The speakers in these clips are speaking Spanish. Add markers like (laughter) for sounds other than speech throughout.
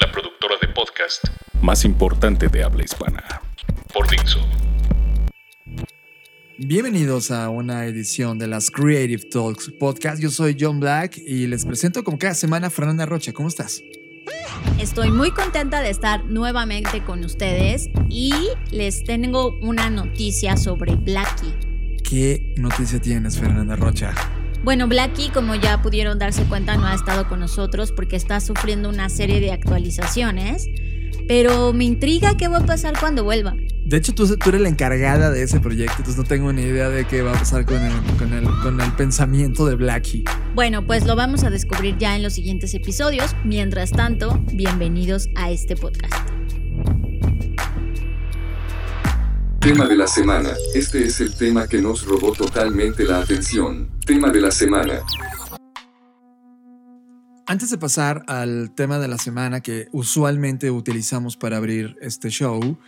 La productora de podcast más importante de habla hispana. por Dixo. Bienvenidos a una edición de las Creative Talks Podcast. Yo soy John Black y les presento como cada semana a Fernanda Rocha. ¿Cómo estás? Estoy muy contenta de estar nuevamente con ustedes y les tengo una noticia sobre Blackie. ¿Qué noticia tienes, Fernanda Rocha? Bueno, Blackie, como ya pudieron darse cuenta, no ha estado con nosotros porque está sufriendo una serie de actualizaciones, pero me intriga qué va a pasar cuando vuelva. De hecho, tú, tú eres la encargada de ese proyecto, entonces no tengo ni idea de qué va a pasar con el, con el, con el pensamiento de Blackie. Bueno, pues lo vamos a descubrir ya en los siguientes episodios. Mientras tanto, bienvenidos a este podcast. Tema de la semana. Este es el tema que nos robó totalmente la atención. Tema de la semana. Antes de pasar al tema de la semana que usualmente utilizamos para abrir este show,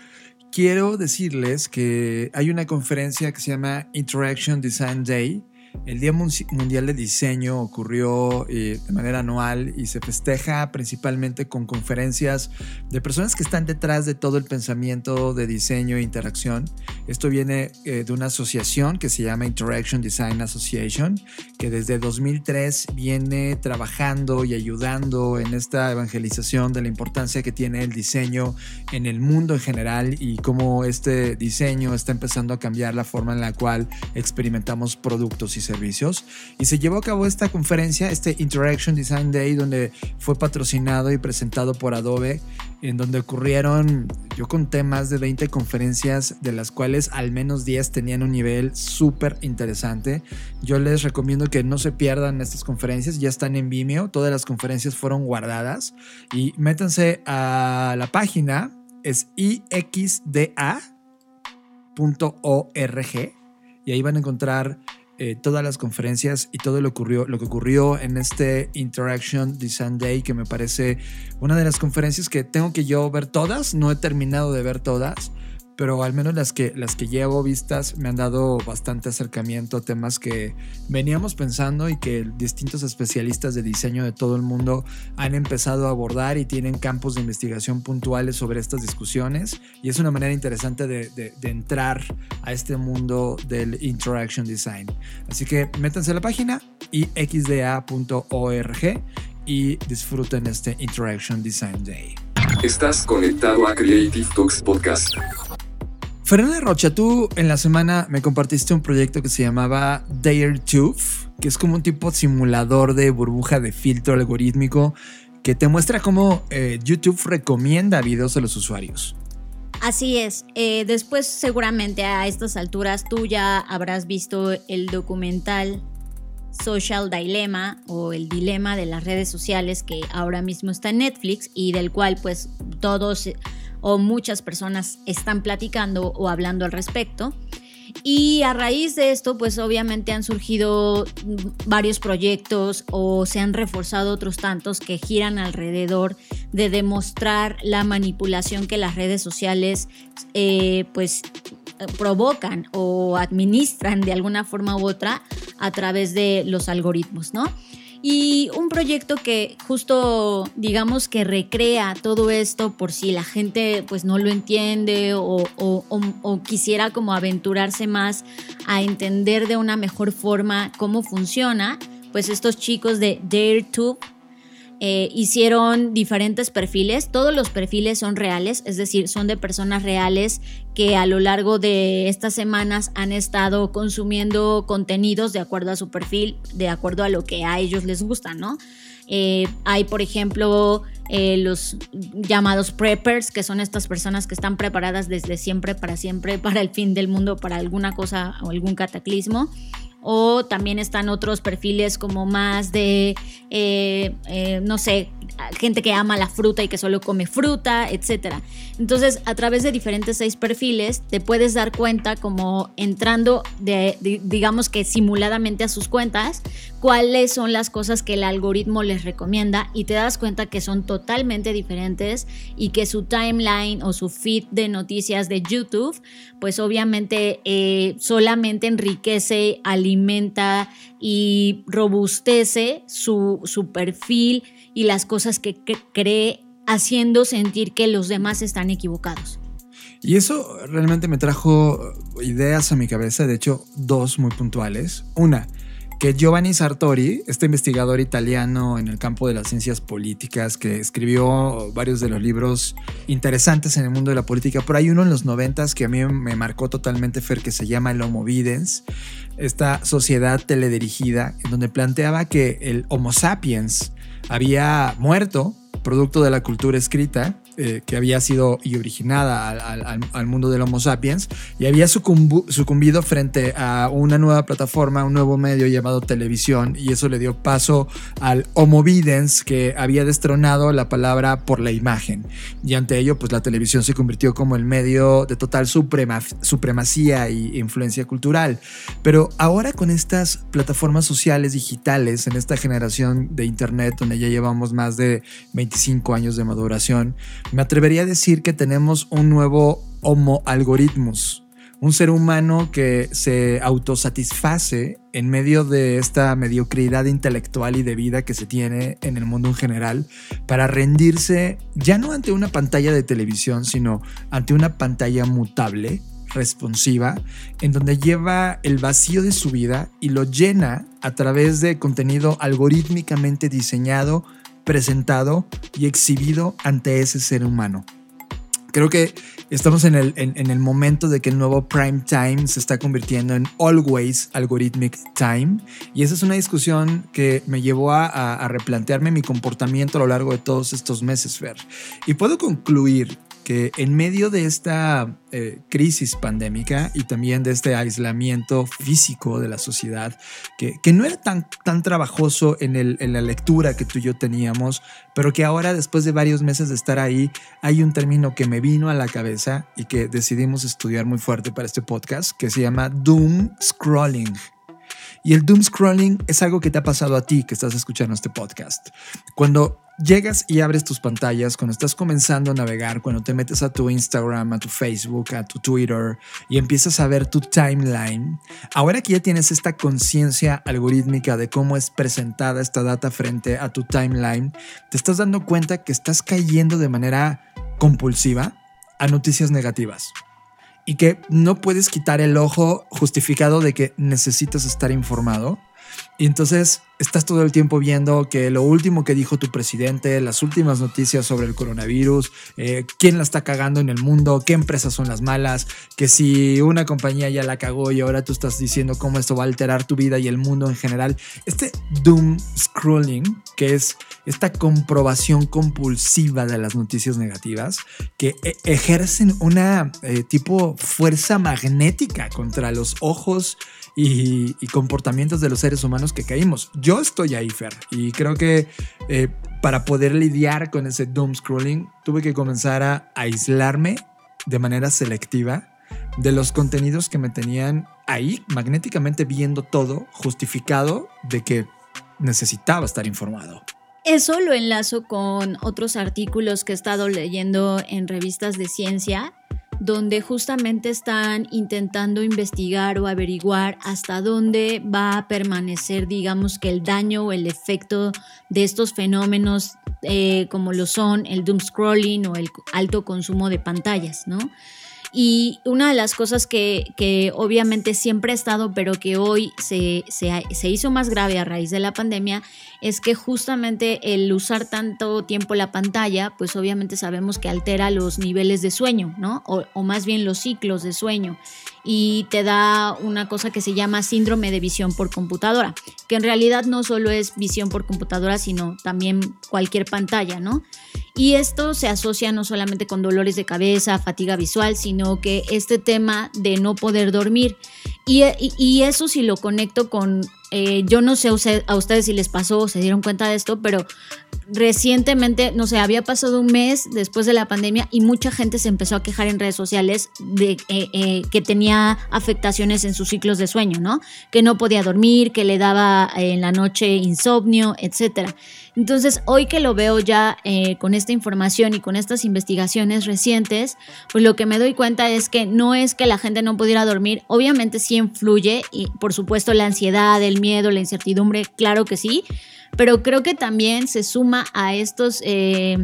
quiero decirles que hay una conferencia que se llama Interaction Design Day. El Día Mundial de Diseño ocurrió eh, de manera anual y se festeja principalmente con conferencias de personas que están detrás de todo el pensamiento de diseño e interacción. Esto viene eh, de una asociación que se llama Interaction Design Association, que desde 2003 viene trabajando y ayudando en esta evangelización de la importancia que tiene el diseño en el mundo en general y cómo este diseño está empezando a cambiar la forma en la cual experimentamos productos y servicios. Y se llevó a cabo esta conferencia, este Interaction Design Day, donde fue patrocinado y presentado por Adobe, en donde ocurrieron, yo conté más de 20 conferencias, de las cuales al menos 10 tenían un nivel súper interesante. Yo les recomiendo que no se pierdan estas conferencias, ya están en Vimeo, todas las conferencias fueron guardadas y métanse a la página, es ixda.org y ahí van a encontrar eh, todas las conferencias y todo lo, ocurrió, lo que ocurrió en este Interaction Design Day, que me parece una de las conferencias que tengo que yo ver todas, no he terminado de ver todas, pero al menos las que, las que llevo vistas me han dado bastante acercamiento a temas que veníamos pensando y que distintos especialistas de diseño de todo el mundo han empezado a abordar y tienen campos de investigación puntuales sobre estas discusiones y es una manera interesante de, de- entrar a este mundo del interaction design. Así que métanse a la página ixda.org y disfruten este Interaction Design Day. Estás conectado a Creative Talks Podcast. Fernanda Rocha, tú en la semana me compartiste un proyecto que se llamaba DareTube, que es como un tipo simulador de burbuja de filtro algorítmico que te muestra cómo eh, YouTube recomienda videos a los usuarios. Así es. eh, después seguramente a estas alturas tú ya habrás visto el documental Social Dilemma o el dilema de las redes sociales que ahora mismo está en Netflix y del cual pues todos o muchas personas están platicando o hablando al respecto. Y a raíz de esto, pues obviamente han surgido varios proyectos o se han reforzado otros tantos que giran alrededor de demostrar la manipulación que las redes sociales eh, pues provocan o administran de alguna forma u otra a través de los algoritmos, ¿no? Y un proyecto que justo digamos que recrea todo esto por si la gente pues no lo entiende o, o- o- quisiera como aventurarse más a entender de una mejor forma cómo funciona, pues estos chicos de DareTube eh, hicieron diferentes perfiles. Todos los perfiles son reales, es decir, son de personas reales que a lo largo de estas semanas han estado consumiendo contenidos de acuerdo a su perfil, de acuerdo a lo que a ellos les gusta, ¿no? Eh, hay, por ejemplo, eh, los llamados preppers, que son estas personas que están preparadas desde siempre, para siempre, (laughs) para el fin del mundo, para alguna cosa o algún cataclismo. O también están otros perfiles como más de, eh, eh, no sé, gente que ama la fruta y que solo come fruta, etc. Entonces, a través de diferentes seis perfiles, te puedes dar cuenta como entrando, de, digamos que simuladamente a sus cuentas, cuáles son las cosas que el algoritmo les recomienda y te das cuenta que son totalmente diferentes y que su timeline o su feed de noticias de YouTube, pues obviamente eh, solamente enriquece, alimenta y robustece su, su perfil y las cosas que cree haciendo sentir que los demás están equivocados. Y eso realmente me trajo ideas a mi cabeza, de hecho, dos muy puntuales. Una, que Giovanni Sartori, este investigador italiano en el campo de las ciencias políticas, que escribió varios de los libros interesantes en el mundo de la política, por ahí uno en los noventas que a mí me marcó totalmente, Fer, que se llama el Homo Videns, esta sociedad teledirigida, en donde planteaba que el Homo sapiens había muerto, producto de la cultura escrita, eh, que había sido y originada al, mundo del Homo sapiens y había sucumbido frente a una nueva plataforma, un nuevo medio llamado televisión y eso le dio paso al Homo videns que había destronado la palabra por la imagen y ante ello pues la televisión se convirtió como el medio de total supremacía y influencia cultural. Pero ahora con estas plataformas sociales digitales en esta generación de internet donde ya llevamos más de 25 años de maduración, me atrevería a decir que tenemos un nuevo Homo algoritmus, un ser humano que se autosatisface en medio de esta mediocridad intelectual y de vida que se tiene en el mundo en general para rendirse ya no ante una pantalla de televisión, sino ante una pantalla mutable, responsiva, en donde lleva el vacío de su vida y lo llena a través de contenido algorítmicamente diseñado presentado y exhibido ante ese ser humano. Creo que estamos en el, en, el, momento de que el nuevo prime time se está convirtiendo en always algorithmic time. Y esa es una discusión que me llevó a, a replantearme mi comportamiento a lo largo de todos estos meses, Fer. Y puedo concluir en medio de esta eh, crisis pandémica y también de este aislamiento físico de la sociedad, que, no era tan, tan trabajoso en, en, la lectura que tú y yo teníamos, pero que ahora después de varios meses de estar ahí, hay un término que me vino a la cabeza y que decidimos estudiar muy fuerte para este podcast, que se llama Doom Scrolling. Y el doom scrolling es algo que te ha pasado a ti que estás escuchando este podcast. Cuando llegas y abres tus pantallas, cuando estás comenzando a navegar, cuando te metes a tu Instagram, a tu Facebook, a tu Twitter y empiezas a ver tu timeline, ahora que ya tienes esta conciencia algorítmica de cómo es presentada esta data frente a tu timeline, te estás dando cuenta que estás cayendo de manera compulsiva a noticias negativas y que no puedes quitar el ojo justificado de que necesitas estar informado. Y entonces estás todo el tiempo viendo que lo último que dijo tu presidente, las últimas noticias sobre el coronavirus, eh, quién la está cagando en el mundo, qué empresas son las malas, que si una compañía ya la cagó y ahora tú estás diciendo cómo esto va a alterar tu vida y el mundo en general. Este doom scrolling, que es esta comprobación compulsiva de las noticias negativas, que e-, ejercen una eh, tipo fuerza magnética contra los ojos y, comportamientos de los seres humanos que caímos. Yo estoy ahí, Fer, y creo que eh, para poder lidiar con ese doom scrolling, tuve que comenzar a aislarme de manera selectiva de los contenidos que me tenían ahí magnéticamente viendo todo, justificado de que necesitaba estar informado. Eso lo enlazo con otros artículos que he estado leyendo en revistas de ciencia donde justamente están intentando investigar o averiguar hasta dónde va a permanecer, digamos, que el daño o el efecto de estos fenómenos eh, como lo son el doom scrolling o el alto consumo de pantallas, ¿no? Y una de las cosas que, obviamente siempre ha estado, pero que hoy se, se, hizo más grave a raíz de la pandemia, es que justamente el usar tanto tiempo la pantalla, pues obviamente sabemos que altera los niveles de sueño, ¿no? O, o más bien los ciclos de sueño. Y te da una cosa que se llama síndrome de visión por computadora, que en realidad no solo es visión por computadora, sino también cualquier pantalla, ¿no? Y esto se asocia no solamente con dolores de cabeza, fatiga visual, sino que este tema de no poder dormir. Y, eso si lo conecto con, eh, yo no sé a ustedes si les pasó o se dieron cuenta de esto, pero recientemente, no sé, había pasado un mes después de la pandemia y mucha gente se empezó a quejar en redes sociales de eh, eh, que tenía afectaciones en sus ciclos de sueño, ¿no? Que no podía dormir, que le daba en la noche insomnio, etcétera. Entonces, hoy que lo veo ya eh, con esta información y con estas investigaciones recientes, pues lo que me doy cuenta es que no es que la gente no pudiera dormir, obviamente sí influye, y por supuesto la ansiedad, el miedo, la incertidumbre, claro que sí, pero creo que también se suma a estos... Eh,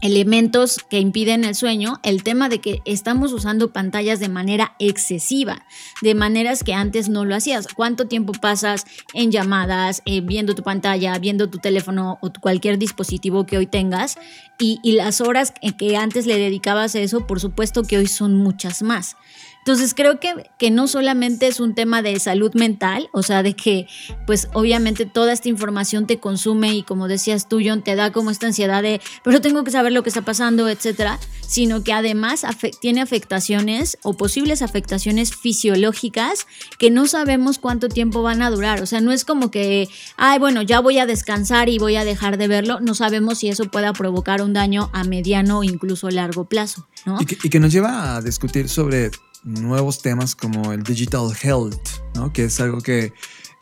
elementos que impiden el sueño, el tema de que estamos usando pantallas de manera excesiva, de maneras que antes no lo hacías. ¿Cuánto tiempo pasas en llamadas, eh, viendo tu pantalla, viendo tu teléfono o cualquier dispositivo que hoy tengas? Y, y las horas que antes le dedicabas a eso, por supuesto que hoy son muchas más. Entonces creo que, que no solamente es un tema de salud mental, o sea, de que pues obviamente toda esta información te consume y como decías tú, John, te da como esta ansiedad de, pero tengo que saber lo que está pasando, etcétera, sino que además tiene afectaciones o posibles afectaciones fisiológicas que no sabemos cuánto tiempo van a durar. O sea, no es como que, ay, bueno, ya voy a descansar y voy a dejar de verlo. No sabemos si eso pueda provocar un daño a mediano o incluso largo plazo. ¿no? Y, que, y que nos lleva a discutir sobre nuevos temas como el digital health, ¿no? que es algo que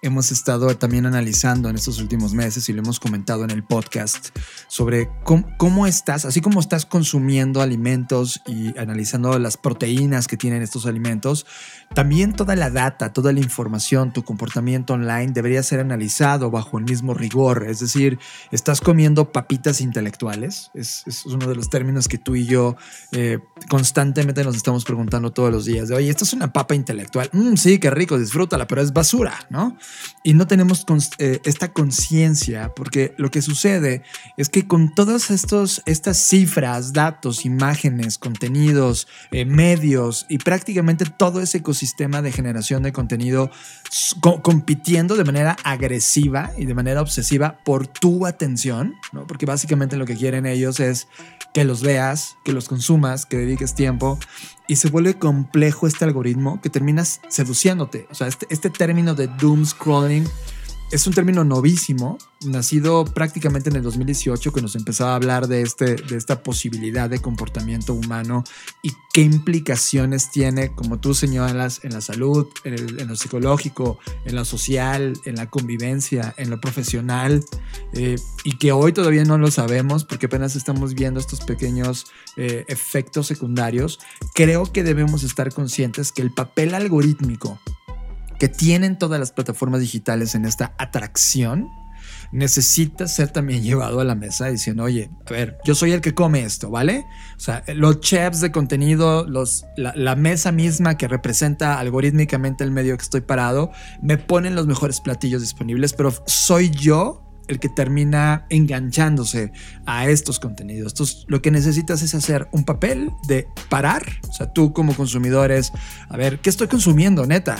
hemos estado también analizando en estos últimos meses y lo hemos comentado en el podcast sobre cómo, estás, así como estás consumiendo alimentos y analizando las proteínas que tienen estos alimentos, también toda la data, toda la información, tu comportamiento online debería ser analizado bajo el mismo rigor. Es decir, estás comiendo papitas intelectuales. Es, uno de los términos que tú y yo eh, constantemente nos estamos preguntando todos los días. De, Oye, ¿esto es una papa intelectual? Mm, sí, qué rico, disfrútala, pero es basura, ¿no? y no tenemos eh, esta conciencia, porque lo que sucede es que con todas estos, estas cifras, datos, imágenes, contenidos, eh, medios y prácticamente todo ese ecosistema de generación de contenido compitiendo de manera agresiva y de manera obsesiva por tu atención, ¿no? porque básicamente lo que quieren ellos es que los veas, que los consumas, que dediques tiempo y se vuelve complejo este algoritmo que terminas seduciéndote. O sea, este, este término de doom scrolling es un término novísimo, nacido prácticamente en el 2018, que nos empezaba a hablar de, este, de esta posibilidad de comportamiento humano y qué implicaciones tiene, como tú señalas, en la salud, en, lo psicológico, en lo social, en la convivencia, en lo profesional, eh, y que hoy todavía no lo sabemos porque apenas estamos viendo estos pequeños eh, efectos secundarios. Creo que debemos estar conscientes que el papel algorítmico que tienen todas las plataformas digitales en esta atracción, necesita ser también (laughs) llevado a la mesa diciendo, oye, a ver, yo soy el que come esto, ¿vale? O sea, los chefs de contenido, la, mesa misma que representa algorítmicamente el medio que estoy parado, me ponen los mejores platillos disponibles, pero soy yo el que termina enganchándose a estos contenidos. Entonces, lo que necesitas es hacer un papel de parar, o sea, tú como consumidor es, a ver, ¿qué estoy consumiendo, neta?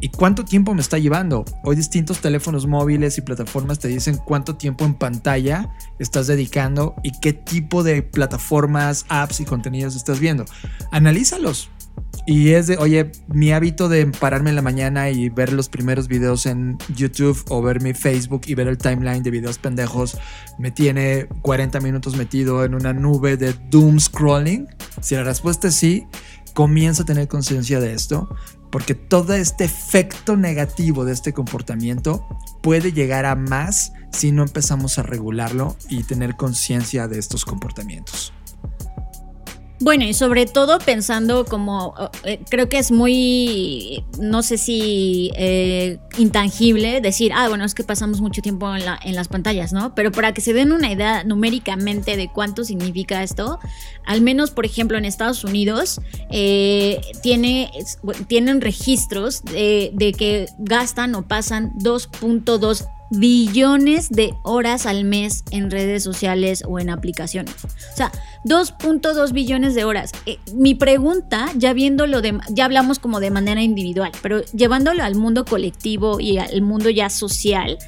¿Y cuánto tiempo me está llevando? Hoy distintos teléfonos móviles y plataformas te dicen cuánto tiempo en pantalla estás dedicando y qué tipo de plataformas, apps y contenidos estás viendo. Analízalos. Y es de, oye, mi hábito de pararme en la mañana y ver los primeros videos en YouTube o ver mi Facebook y ver el timeline de videos pendejos me tiene 40 minutos metido en una nube de doom scrolling. Si la respuesta es sí, comienza a tener conciencia de esto porque todo este efecto negativo de este comportamiento puede llegar a más si no empezamos a regularlo y tener conciencia de estos comportamientos. Bueno, y sobre todo pensando como, eh, creo que es muy, no sé si eh, intangible decir, ah, bueno, es que pasamos mucho tiempo en, las pantallas, ¿no? Pero para que se den una idea numéricamente de cuánto significa esto, al menos, por ejemplo, en Estados Unidos, eh, tiene, tienen registros de, de que gastan o pasan 2.2 billones de horas al mes en redes sociales o en aplicaciones. O sea, 2.2 billones de horas. Eh, mi pregunta, ya viéndolo de, ya hablamos como de manera individual, pero llevándolo al mundo colectivo y al mundo ya social,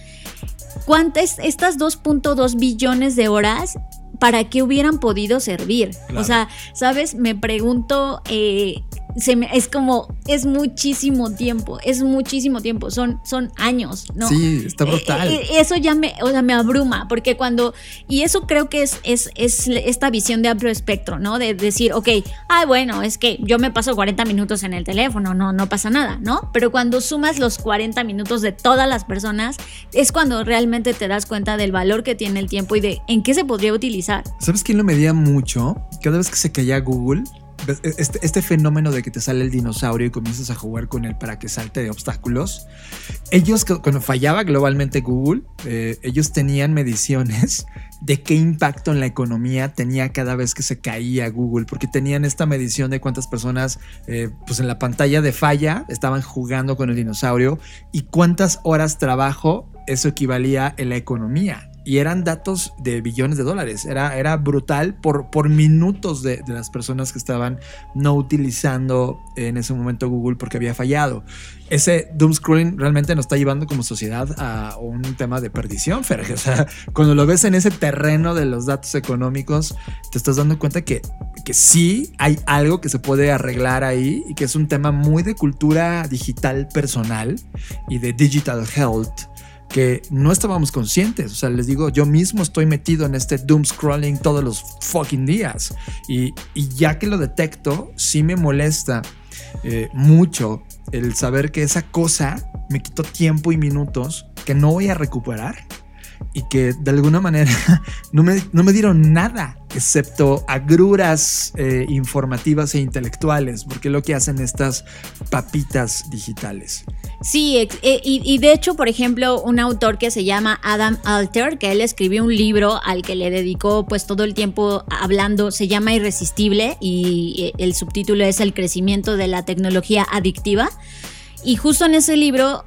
¿cuántas, estas 2.2 billones de horas para qué hubieran podido servir. Claro. O sea, ¿sabes? Me pregunto, eh, se me, es como, es muchísimo tiempo, es muchísimo tiempo, son, son años, ¿no? Sí, está brutal. Eh, eh, eso ya me, o sea, me abruma, porque cuando, y eso creo que es, es, es esta visión de amplio espectro, ¿no? De decir, ok, ah, bueno, es que yo me paso 40 minutos en el teléfono, no, no pasa nada, ¿no? Pero cuando sumas los 40 minutos de todas las personas, es cuando realmente te das cuenta del valor que tiene el tiempo y de en qué se podría utilizar. ¿Sabes quién lo medía mucho? Cada vez que se caía Google, este, este fenómeno de que te sale el dinosaurio y comienzas a jugar con él para que salte de obstáculos. Ellos, cu- cuando fallaba globalmente Google, eh, ellos tenían mediciones (laughs) de qué impacto en la economía tenía cada vez que se caía Google, porque tenían esta medición de cuántas personas, eh, pues en la pantalla de falla, estaban jugando con el dinosaurio y cuántas horas trabajo eso equivalía en la economía. Y eran datos de billones de dólares. Era, era brutal por, por minutos de, de las personas que estaban no utilizando en ese momento Google porque había fallado. Ese doom scrolling realmente nos está llevando como sociedad a un tema de perdición, Ferge. O sea, cuando lo ves en ese terreno de los datos económicos, te estás dando cuenta que, que sí hay algo que se puede arreglar ahí y que es un tema muy de cultura digital personal y de digital health que no estábamos conscientes. O sea, les digo, yo mismo estoy metido en este doom scrolling todos los fucking días. Y, y ya que lo detecto, sí me molesta eh, mucho el saber que esa cosa me quitó tiempo y minutos que no voy a recuperar y que de alguna manera (laughs) no me, no me dieron nada excepto agruras eh, informativas e intelectuales, porque es lo que hacen estas papitas digitales. Sí, ex- e- y, y de hecho, por ejemplo, un autor que se llama Adam Alter, que él escribió un libro al que le dedicó pues todo el tiempo hablando, se llama Irresistible y eh, el subtítulo es El crecimiento de la tecnología adictiva. Y justo en ese libro,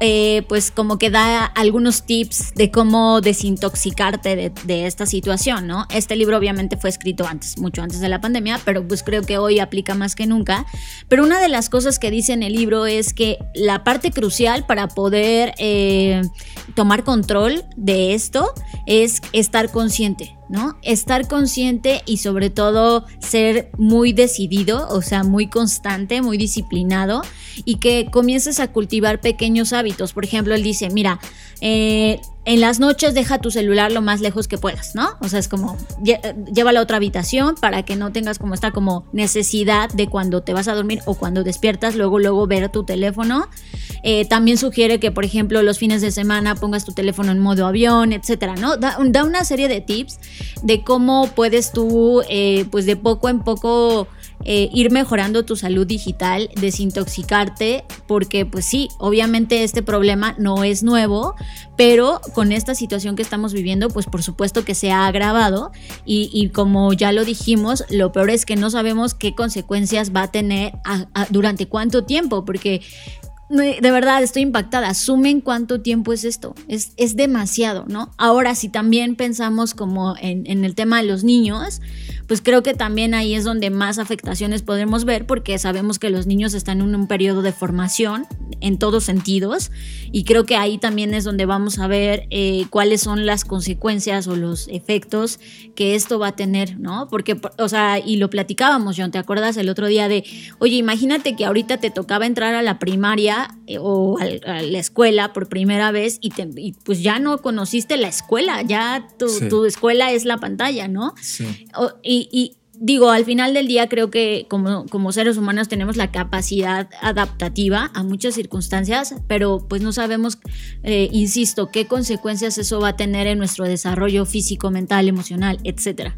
eh, pues como que da algunos tips de cómo desintoxicarte de, esta situación, ¿no? Este libro obviamente fue escrito antes, mucho antes de la pandemia, pero pues creo que hoy aplica más que nunca. Pero una de las cosas que dice en el libro es que la parte crucial para poder eh, tomar control de esto es estar consciente, ¿no? Estar consciente y sobre todo ser muy decidido, o sea, muy constante, muy disciplinado y que comiences a cultivar pequeños hábitos. Por ejemplo, él dice, mira, eh, en las noches deja tu celular lo más lejos que puedas, ¿no? O sea, es como lle- llévalo a otra habitación para que no tengas como esta como necesidad de cuando te vas a dormir o cuando despiertas, luego, luego ver tu teléfono. Eh, también sugiere que, por ejemplo, los fines de semana pongas tu teléfono en modo avión, etcétera, ¿no? Da, da una serie de tips de cómo puedes tú, eh, pues de poco en poco, eh, ir mejorando tu salud digital, desintoxicarte, porque pues sí, obviamente este problema no es nuevo, pero con esta situación que estamos viviendo, pues por supuesto que se ha agravado y, y como ya lo dijimos, lo peor es que no sabemos qué consecuencias va a tener durante cuánto tiempo, porque de verdad estoy impactada. Sumen cuánto tiempo es esto. Es, es demasiado, ¿no? Ahora, si también pensamos como en, en el tema de los niños, pues creo que también ahí es donde más afectaciones podremos ver porque sabemos que los niños están en un periodo de formación en todos sentidos y creo que ahí también es donde vamos a ver eh, cuáles son las consecuencias o los efectos que esto va a tener, ¿no? Porque, o sea, y lo platicábamos, John, ¿te acuerdas el otro día de, oye, imagínate que ahorita te tocaba entrar a la primaria eh, o a, la escuela por primera vez y, te- y pues ya no conociste la escuela, ya tu, Sí. tu escuela es la pantalla, ¿no? Sí. O- y, y digo, al final del día creo que como, como seres humanos tenemos la capacidad adaptativa a muchas circunstancias, pero pues no sabemos, eh, insisto, qué consecuencias eso va a tener en nuestro desarrollo físico, mental, emocional, etcétera.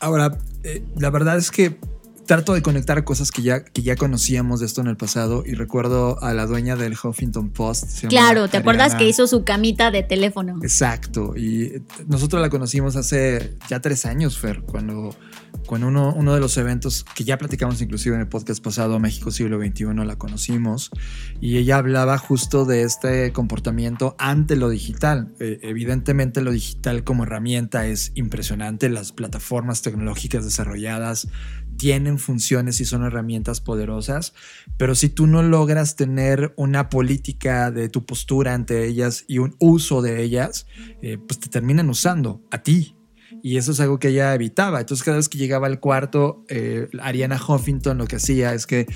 Ahora, eh, la verdad es que trato de conectar cosas que ya, que ya conocíamos de esto en el pasado y recuerdo a la dueña del Huffington Post. Claro, ¿te acuerdas que hizo su camita de teléfono? Exacto, y nosotros la conocimos hace ya tres años, Fer, cuando, cuando uno, uno de los eventos que ya platicamos inclusive en el podcast pasado, México Siglo XXI, la conocimos, y ella hablaba justo de este comportamiento ante lo digital. Eh, evidentemente lo digital como herramienta es impresionante, las plataformas tecnológicas desarrolladas tienen funciones y son herramientas poderosas, pero si tú no logras tener una política de tu postura ante ellas y un uso de ellas, eh, pues te terminan usando a ti. Y eso es algo que ella evitaba. Entonces cada vez que llegaba al cuarto, eh, Ariana Huffington lo que hacía es que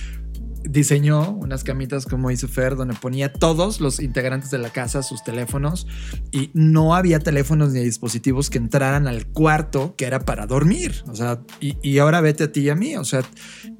diseñó unas camitas, como dice Fer, donde ponía todos los integrantes de la casa sus teléfonos y no había teléfonos ni dispositivos que entraran al cuarto que era para dormir. O sea, y, y ahora vete a ti y a mí. O sea,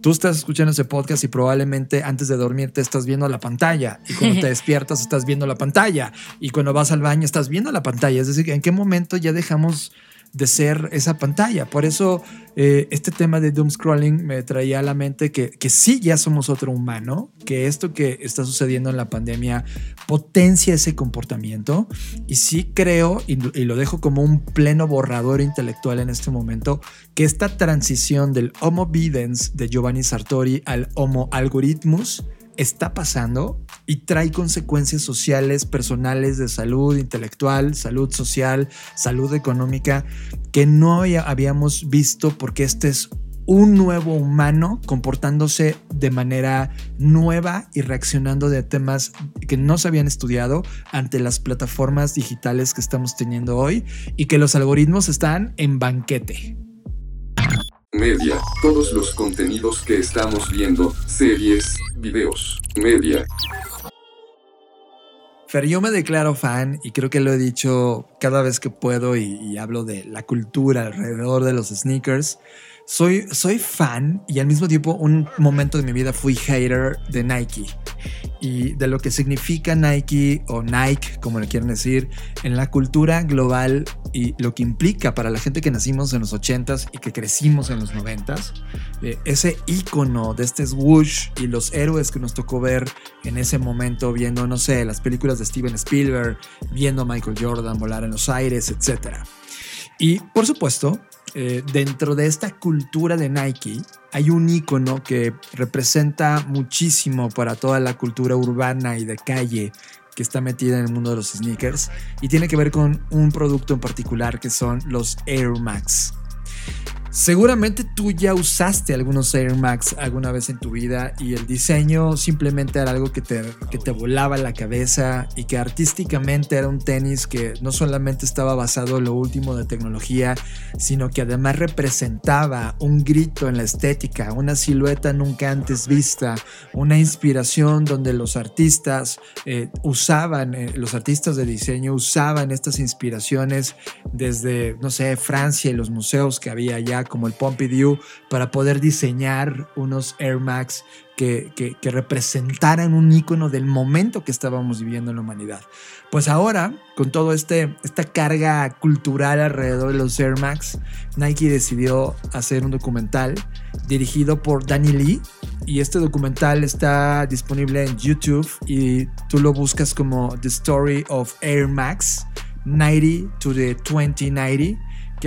tú estás escuchando ese podcast y probablemente antes de dormir te estás viendo la pantalla y cuando te (laughs) despiertas estás viendo la pantalla y cuando vas al baño estás viendo la pantalla. Es decir, ¿en qué momento ya dejamos de ser esa pantalla. Por eso eh, este tema de doom scrolling me traía a la mente que, que sí ya somos otro humano, que esto que está sucediendo en la pandemia potencia ese comportamiento y sí creo, y, lo dejo como un pleno borrador intelectual en este momento, que esta transición del Homo videns de Giovanni Sartori al Homo algorithmus está pasando y trae consecuencias sociales, personales, de salud intelectual, salud social, salud económica, que no habíamos visto porque este es un nuevo humano comportándose de manera nueva y reaccionando de temas que no se habían estudiado ante las plataformas digitales que estamos teniendo hoy y que los algoritmos están en banquete. Media, todos los contenidos que estamos viendo, series, videos, media. Fer, yo me declaro fan y creo que lo he dicho cada vez que puedo y, y hablo de la cultura alrededor de los sneakers. Soy, soy fan y al mismo tiempo un momento de mi vida fui hater de Nike y de lo que significa Nike o Nike, como le quieren decir, en la cultura global y lo que implica para la gente que nacimos en los 80s y que crecimos en los 90s. Eh, ese icono de este swoosh y los héroes que nos tocó ver en ese momento, viendo, no sé, las películas de Steven Spielberg, viendo a Michael Jordan volar en los aires, etc. Y por supuesto, eh, dentro de esta cultura de Nike hay un icono que representa muchísimo para toda la cultura urbana y de calle que está metida en el mundo de los sneakers y tiene que ver con un producto en particular que son los Air Max. Seguramente tú ya usaste algunos Air Max alguna vez en tu vida y el diseño simplemente era algo que te, que te volaba la cabeza y que artísticamente era un tenis que no solamente estaba basado en lo último de tecnología, sino que además representaba un grito en la estética, una silueta nunca antes vista, una inspiración donde los artistas eh, usaban, eh, los artistas de diseño usaban estas inspiraciones desde, no sé, Francia y los museos que había allá como el Pompidou para poder diseñar unos Air Max que, representaran un icono del momento que estábamos viviendo en la humanidad. Pues ahora, con toda este, esta carga cultural alrededor de los Air Max, Nike decidió hacer un documental dirigido por Danny Lee. Y este documental está disponible en YouTube y tú lo buscas como The Story of Air Max 90 to the 2090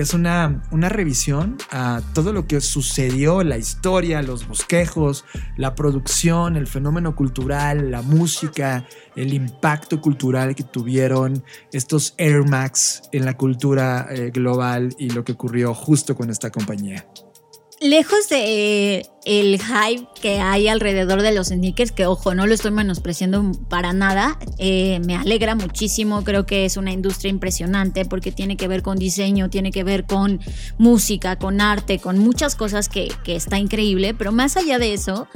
es una, una revisión a todo lo que sucedió, la historia, los bosquejos, la producción, el fenómeno cultural, la música, el impacto cultural que tuvieron estos Air Max en la cultura eh, global y lo que ocurrió justo con esta compañía. Lejos de el hype que hay alrededor de los sneakers, que ojo, no lo estoy menospreciando para nada, eh, me alegra muchísimo, creo que es una industria impresionante porque tiene que ver con diseño, tiene que ver con música, con arte, con muchas cosas que, que está increíble, pero más allá de eso,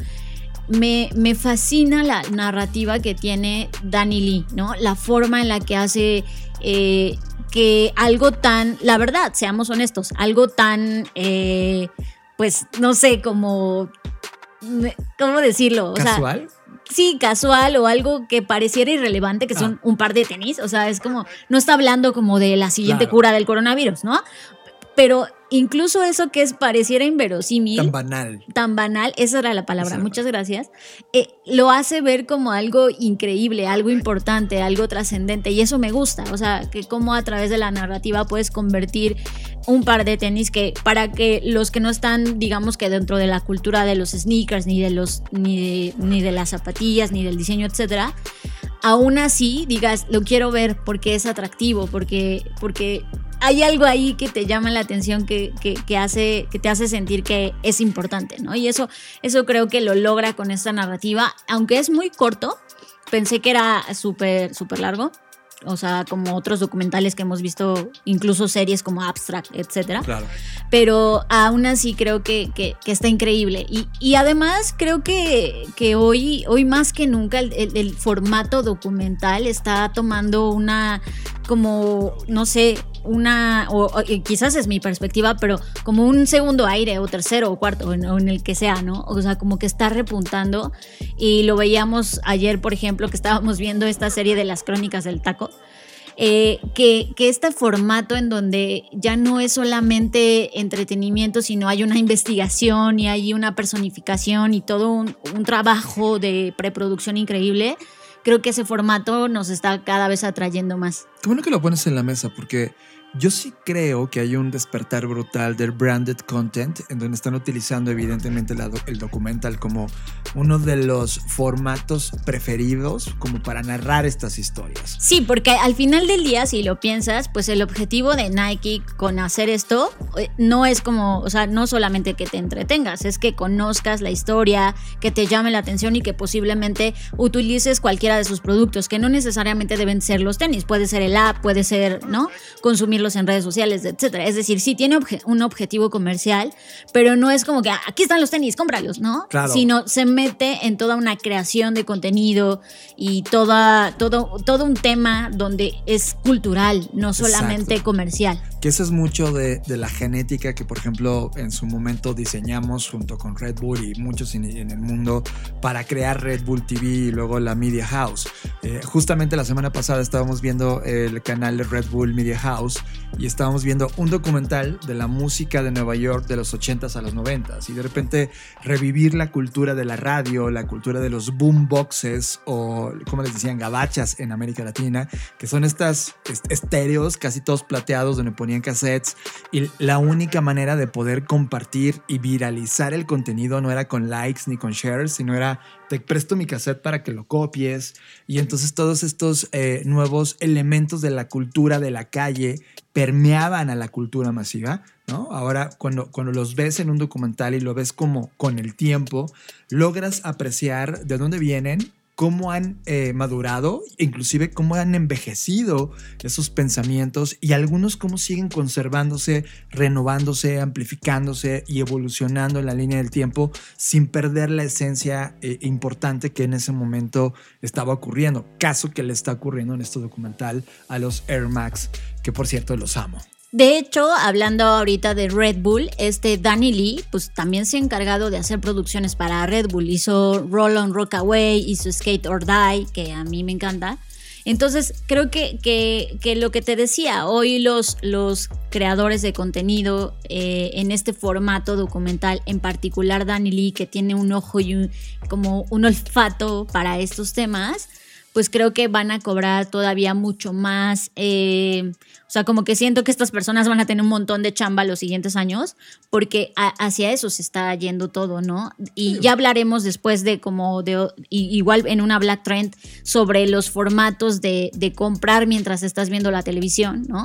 me, me, fascina la narrativa que tiene Danny Lee, ¿no? La forma en la que hace eh, que algo tan, la verdad, seamos honestos, algo tan... Eh, pues no sé, como, ¿cómo decirlo? O ¿Casual? Sea, sí, casual o algo que pareciera irrelevante, que son ah. un par de tenis. O sea, es como, no está hablando como de la siguiente claro. cura del coronavirus, ¿no? Pero incluso eso que es pareciera inverosímil, Tan banal. tan banal, esa era la palabra, muchas gracias, eh, lo hace ver como algo increíble, algo importante, algo trascendente y eso me gusta, o sea, que como a través de la narrativa puedes convertir un par de tenis que para que los que no están, digamos que dentro de la cultura de los sneakers, ni de los, ni de, ni de las zapatillas, ni del diseño, etcétera, aún así digas, lo quiero ver porque es atractivo, porque, porque hay algo ahí que te llama la atención, que, que, que hace, que te hace sentir que es importante, ¿no? Y eso, eso creo que lo logra con esta narrativa, aunque es muy corto, pensé que era súper, súper largo. O sea, como otros documentales que hemos visto, incluso series como Abstract, etcétera Claro. pero aún así creo que, que- que está increíble. Y, y además creo que, que hoy, hoy más que nunca el, el- el formato documental está tomando una, como, no sé, una, o, quizás es mi perspectiva, pero como un segundo aire o tercero o cuarto, o en, o en el que sea, ¿no? O sea, como que está repuntando. Y lo veíamos ayer, por ejemplo, que estábamos viendo esta serie de las crónicas del taco eh, que, que este formato en donde ya no es solamente entretenimiento, sino hay una investigación y hay una personificación y todo un, un trabajo de preproducción increíble, creo que ese formato nos está cada vez atrayendo más. Qué bueno que lo pones en la mesa porque yo sí creo que hay un despertar brutal del branded content en donde están utilizando evidentemente el documental como uno de los formatos preferidos como para narrar estas historias. Sí, porque al final del día, si lo piensas, pues el objetivo de Nike con hacer esto eh, no es como, o sea, no solamente que te entretengas, es que conozcas la historia, que te llame la atención y que posiblemente utilices cualquiera de sus productos, que no necesariamente deben ser los tenis, puede ser el app, puede ser, ¿no? En redes sociales, etcétera. Es decir, sí tiene obje- un objetivo comercial, pero no es como que "Ah, aquí están los tenis, cómpralos, ¿no? Claro. Sino se mete en toda una creación de contenido y toda, todo, todo un tema donde es cultural, no solamente Exacto. comercial. Que eso es mucho de, de la genética que, por ejemplo, en su momento diseñamos junto con Red Bull y muchos en, en el mundo para crear Red Bull TV y luego la Media House. Eh, justamente la semana pasada estábamos viendo el canal de Red Bull Media House y estábamos viendo un documental de la música de Nueva York de los 80s a los 90s y de repente revivir la cultura de la radio, la cultura de los boomboxes o, como les decían, gabachas en América Latina, que son estas est- estéreos casi todos plateados donde ponían cassettes y la única manera de poder compartir y viralizar el contenido no era con likes ni con shares, sino era te presto mi cassette para que lo copies y entonces todos estos eh, nuevos elementos de la cultura de la calle permeaban a la cultura masiva, ¿no? Ahora cuando, cuando los ves en un documental y lo ves como con el tiempo, logras apreciar de dónde vienen, cómo han eh, madurado, inclusive cómo han envejecido esos pensamientos y algunos cómo siguen conservándose, renovándose, amplificándose y evolucionando en la línea del tiempo sin perder la esencia eh, importante que en ese momento estaba ocurriendo. Caso que le está ocurriendo en este documental a los Air Max, que por cierto los amo. De hecho, hablando ahorita de Red Bull, este Danny Lee, pues también se ha encargado de hacer producciones para Red Bull. Hizo Roll on Rockaway, hizo Skate or Die, que a mí me encanta. Entonces, creo que, que, que lo que te decía, hoy los, los creadores de contenido eh, en este formato documental, en particular Danny Lee, que tiene un ojo y un, como un olfato para estos temas, pues creo que van a cobrar todavía mucho más. eh, o sea, como que siento que estas personas van a tener un montón de chamba los siguientes años, porque a- hacia eso se está yendo todo, ¿no? Y ya hablaremos después de como de, igual en una Black Trend, sobre los formatos de, de comprar mientras estás viendo la televisión, ¿no?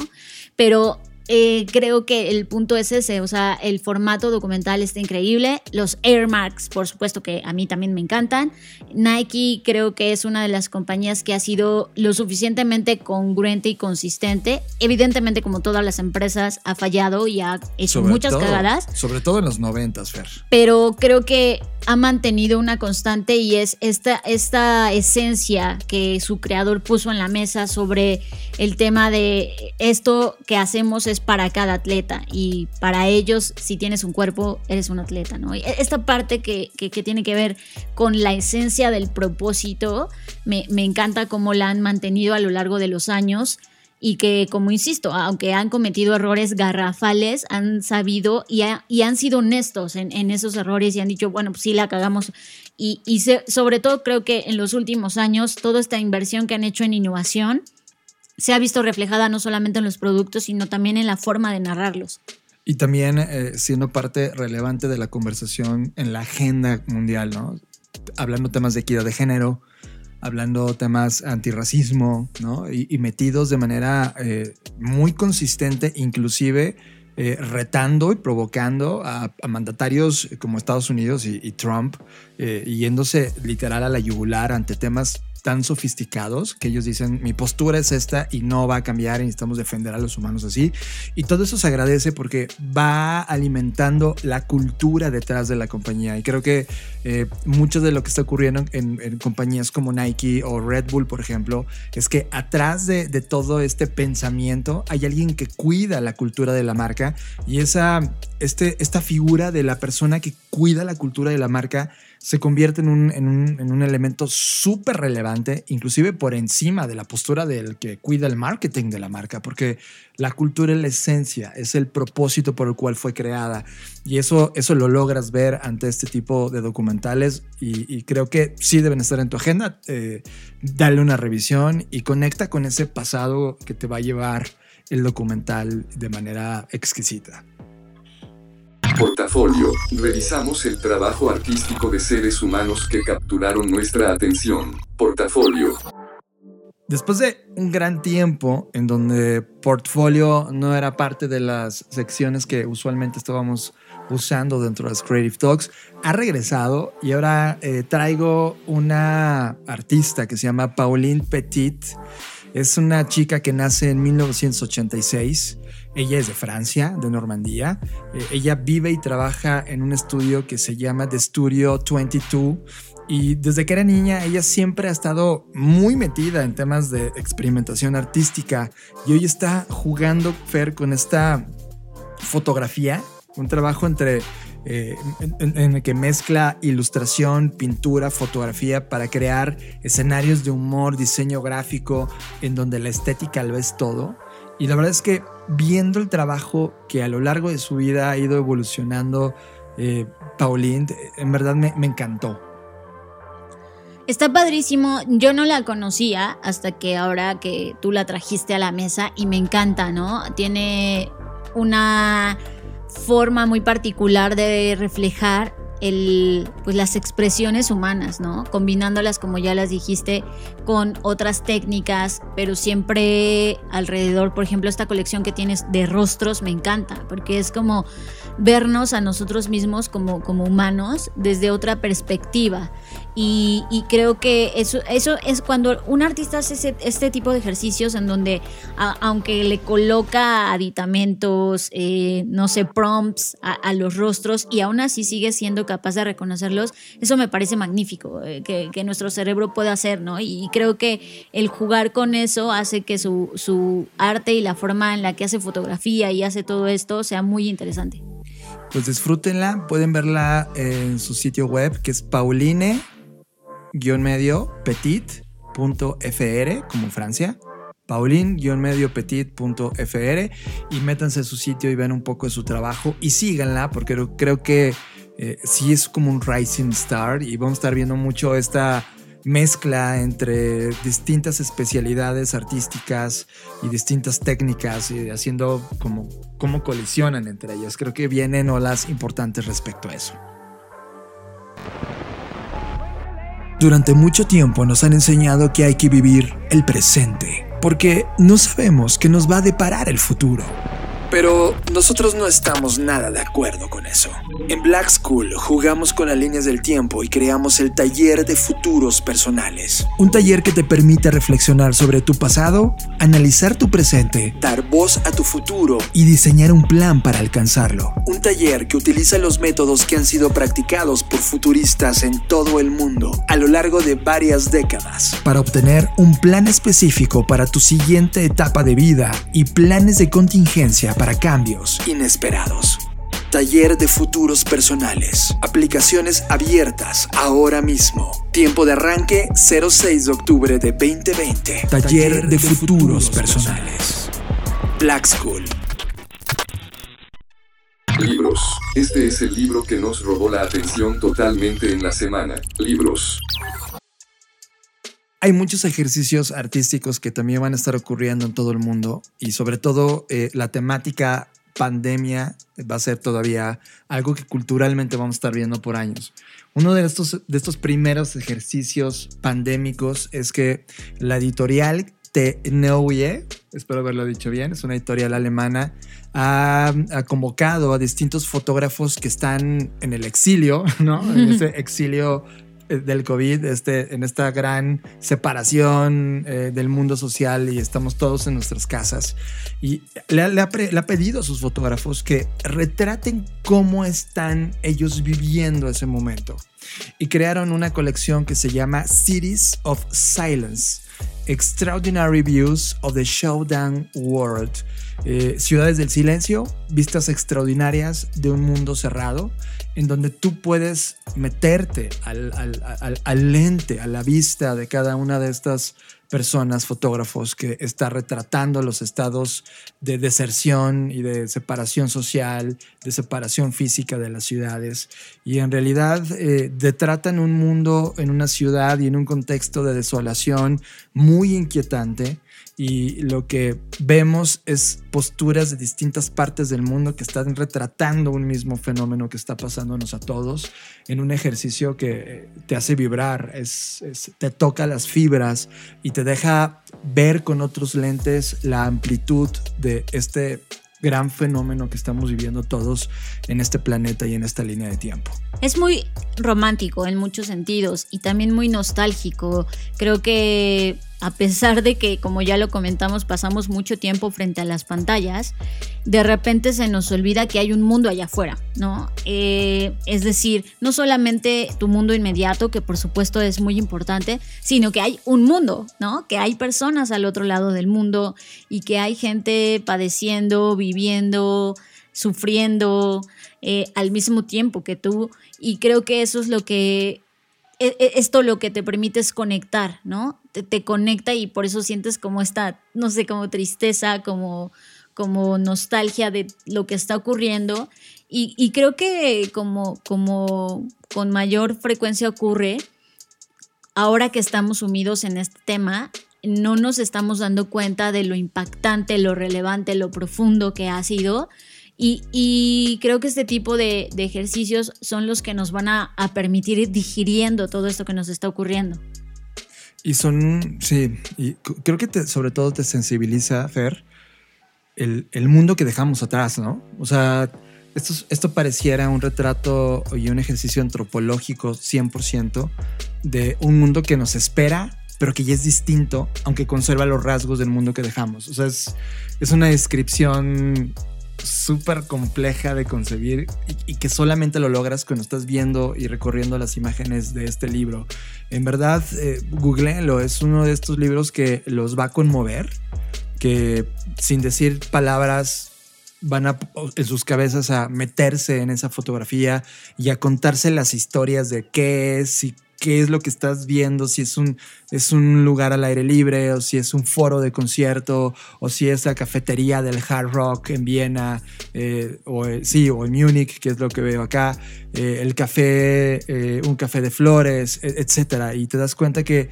Pero eh, creo que el punto es ese, o sea, el formato documental está increíble, los Air Max, por supuesto que a mí también me encantan, Nike creo que es una de las compañías que ha sido lo suficientemente congruente y consistente, evidentemente como todas las empresas ha fallado y ha hecho Sobre muchas todo- cagadas, Sobre todo en los noventas, Fer. pero creo que ha mantenido una constante y es esta, esta esencia que su creador puso en la mesa sobre el tema de esto que hacemos es para cada atleta y para ellos si tienes un cuerpo eres un atleta, ¿no? Y Esta parte que, que- que tiene que ver con la esencia del propósito me, me encanta cómo la han mantenido a lo largo de los años y que, como insisto, aunque han cometido errores garrafales, han sabido y, y han sido honestos en, en, esos errores y han dicho, bueno, pues sí la cagamos. Y, y se, sobre todo creo que en los últimos años, toda esta inversión que han hecho en innovación se ha visto reflejada no solamente en los productos, sino también en la forma de narrarlos. Y también eh, siendo parte relevante de la conversación en la agenda mundial, ¿no? Hablando temas de equidad de género, hablando temas antirracismo, ¿no? Y, metidos de manera eh, muy consistente, inclusive eh, retando y provocando a, mandatarios como Estados Unidos y, Trump, yéndose literal a la yugular ante temas tan sofisticados que ellos dicen mi postura es esta y no va a cambiar y necesitamos defender a los humanos así. Y todo eso se agradece porque va alimentando la cultura detrás de la compañía. Y creo que eh, mucho de lo que está ocurriendo en, compañías como Nike o Red Bull, por ejemplo, es que atrás de, de todo este pensamiento hay alguien que cuida la cultura de la marca y esa, este, esta figura de la persona que cuida la cultura de la marca se convierte en un, en un, en un elemento súper relevante, inclusive por encima de la postura del que cuida el marketing de la marca, porque la cultura es la esencia, es el propósito por el cual fue creada. Y eso, eso lo logras ver ante este tipo de documentales y, creo que sí deben estar en tu agenda. Eh, dale una revisión y conecta con ese pasado que te va a llevar el documental de manera exquisita. Portafolio. Revisamos el trabajo artístico de seres humanos que capturaron nuestra atención. Portafolio. Después de un gran tiempo en donde Portfolio no era parte de las secciones que usualmente estábamos usando dentro de las Creative Talks, ha regresado y ahora eh, traigo una artista que se llama Pauline Petit. Es una chica que nace en 1986. Ella es de Francia, de Normandía. Eh, ella vive y trabaja en un estudio que se llama The Studio 22. Y desde que era niña, ella siempre ha estado muy metida en temas de experimentación artística. Y hoy está jugando, Fer, con esta fotografía, un trabajo entre eh, en, en, el que mezcla ilustración, pintura, fotografía para crear escenarios de humor, diseño gráfico, en donde la estética lo es todo. Y la verdad es que viendo el trabajo que a lo largo de su vida ha ido evolucionando eh, Pauline, en verdad me, me encantó. Está padrísimo. Yo no la conocía hasta que ahora que tú la trajiste a la mesa y me encanta, ¿no? Tiene una forma muy particular de reflejar el, pues las expresiones humanas, ¿no? Combinándolas, como ya las dijiste, con otras técnicas, pero siempre alrededor, por ejemplo, esta colección que tienes de rostros me encanta, porque es como vernos a nosotros mismos como, como humanos desde otra perspectiva. Y, creo que eso, eso es cuando un artista hace este tipo de ejercicios en donde, aunque le coloca aditamentos, eh, no sé, prompts a, los rostros y aún así sigue siendo capaz de reconocerlos, eso me parece magnífico, eh, que, nuestro cerebro puede hacer, ¿no? Y, creo que el jugar con eso hace que su, su arte y la forma en la que hace fotografía y hace todo esto sea muy interesante. Pues disfrútenla, pueden verla en su sitio web que es pauline medio petit.fr como Francia pauline-medio petit.fr y métanse a su sitio y ven un poco de su trabajo y síganla porque creo que eh, sí es como un rising star y vamos a estar viendo mucho esta mezcla entre distintas especialidades artísticas y distintas técnicas y haciendo como cómo colisionan entre ellas. Creo que vienen olas importantes respecto a eso. Durante mucho tiempo nos han enseñado que hay que vivir el presente, porque no sabemos qué nos va a deparar el futuro. Pero nosotros no estamos nada de acuerdo con eso. En Black School jugamos con las líneas del tiempo y creamos el taller de futuros personales. Un taller que te permite reflexionar sobre tu pasado, analizar tu presente, dar voz a tu futuro y diseñar un plan para alcanzarlo. Un taller que utiliza los métodos que han sido practicados por futuristas en todo el mundo a lo largo de varias décadas para obtener un plan específico para tu siguiente etapa de vida y planes de contingencia para cambios inesperados. Taller de futuros personales. Aplicaciones abiertas ahora mismo. Tiempo de arranque 06 de octubre de 2020. Taller, Taller de, de, futuros, futuros personales. personales. Black School. Libros. Este es el libro que nos robó la atención totalmente en la semana. Libros. Hay muchos ejercicios artísticos que también van a estar ocurriendo en todo el mundo y sobre todo eh, la temática pandemia va a ser todavía algo que culturalmente vamos a estar viendo por años. Uno de estos, de estos primeros ejercicios pandémicos es que la editorial Te Neue, espero haberlo dicho bien, es una editorial alemana, ha, ha, convocado a distintos fotógrafos que están en el exilio, ¿no? En (laughs) ese exilio del COVID, este, en esta gran separación eh, del mundo social y estamos todos en nuestras casas. Y le, ha pedido a sus fotógrafos que retraten cómo están ellos viviendo ese momento. Y crearon una colección que se llama Cities of Silence. Extraordinary Views of the Showdown World. Eh, ciudades del silencio, vistas extraordinarias de un mundo cerrado, en donde tú puedes meterte al, lente, a la vista de cada una de estas personas, fotógrafos, que está retratando los estados de deserción y de separación social, de separación física de las ciudades. Y en realidad eh, retratan un mundo en una ciudad y en un contexto de desolación muy inquietante y lo que vemos es posturas de distintas partes del mundo que están retratando un mismo fenómeno que está pasándonos a todos en un ejercicio que te hace vibrar, es, te toca las fibras y te deja ver con otros lentes la amplitud de este gran fenómeno que estamos viviendo todos en este planeta y en esta línea de tiempo. Es muy romántico en muchos sentidos y también muy nostálgico. Creo que a pesar de que, como ya lo comentamos, pasamos mucho tiempo frente a las pantallas, de repente se nos olvida que hay un mundo allá afuera, ¿no? Eh, es decir, no solamente tu mundo inmediato, que por supuesto es muy importante, sino que hay un mundo, ¿no? Que hay personas al otro lado del mundo y que hay gente padeciendo, viviendo, sufriendo eh, al mismo tiempo que tú. Y creo que eso es lo que esto lo que te permite es conectar, ¿no? Te, te, conecta y por eso sientes como esta, no sé, como tristeza, como, como nostalgia de lo que está ocurriendo. Y, y creo que como, como con mayor frecuencia ocurre, ahora que estamos sumidos en este tema, no nos estamos dando cuenta de lo impactante, lo relevante, lo profundo que ha sido y, creo que este tipo de, ejercicios son los que nos van a, permitir ir digiriendo todo esto que nos está ocurriendo. Y son, sí, y creo que sobre todo te sensibiliza, Fer, el, mundo que dejamos atrás, ¿no? O sea, esto, pareciera un retrato y un ejercicio antropológico 100% de un mundo que nos espera, pero que ya es distinto, aunque conserva los rasgos del mundo que dejamos. O sea, es una descripción súper compleja de concebir y, que solamente lo logras cuando estás viendo y recorriendo las imágenes de este libro. En verdad, eh, googleenlo, es uno de estos libros que los va a conmover, que sin decir palabras van a, en sus cabezas a meterse en esa fotografía y a contarse las historias de qué es y qué es lo que estás viendo, si es un, es un lugar al aire libre o si es un foro de concierto o si es la cafetería del hard rock en Viena eh, o sí, o en Múnich, que es lo que veo acá, eh, el café, eh, un café de flores, etcétera. Y te das cuenta que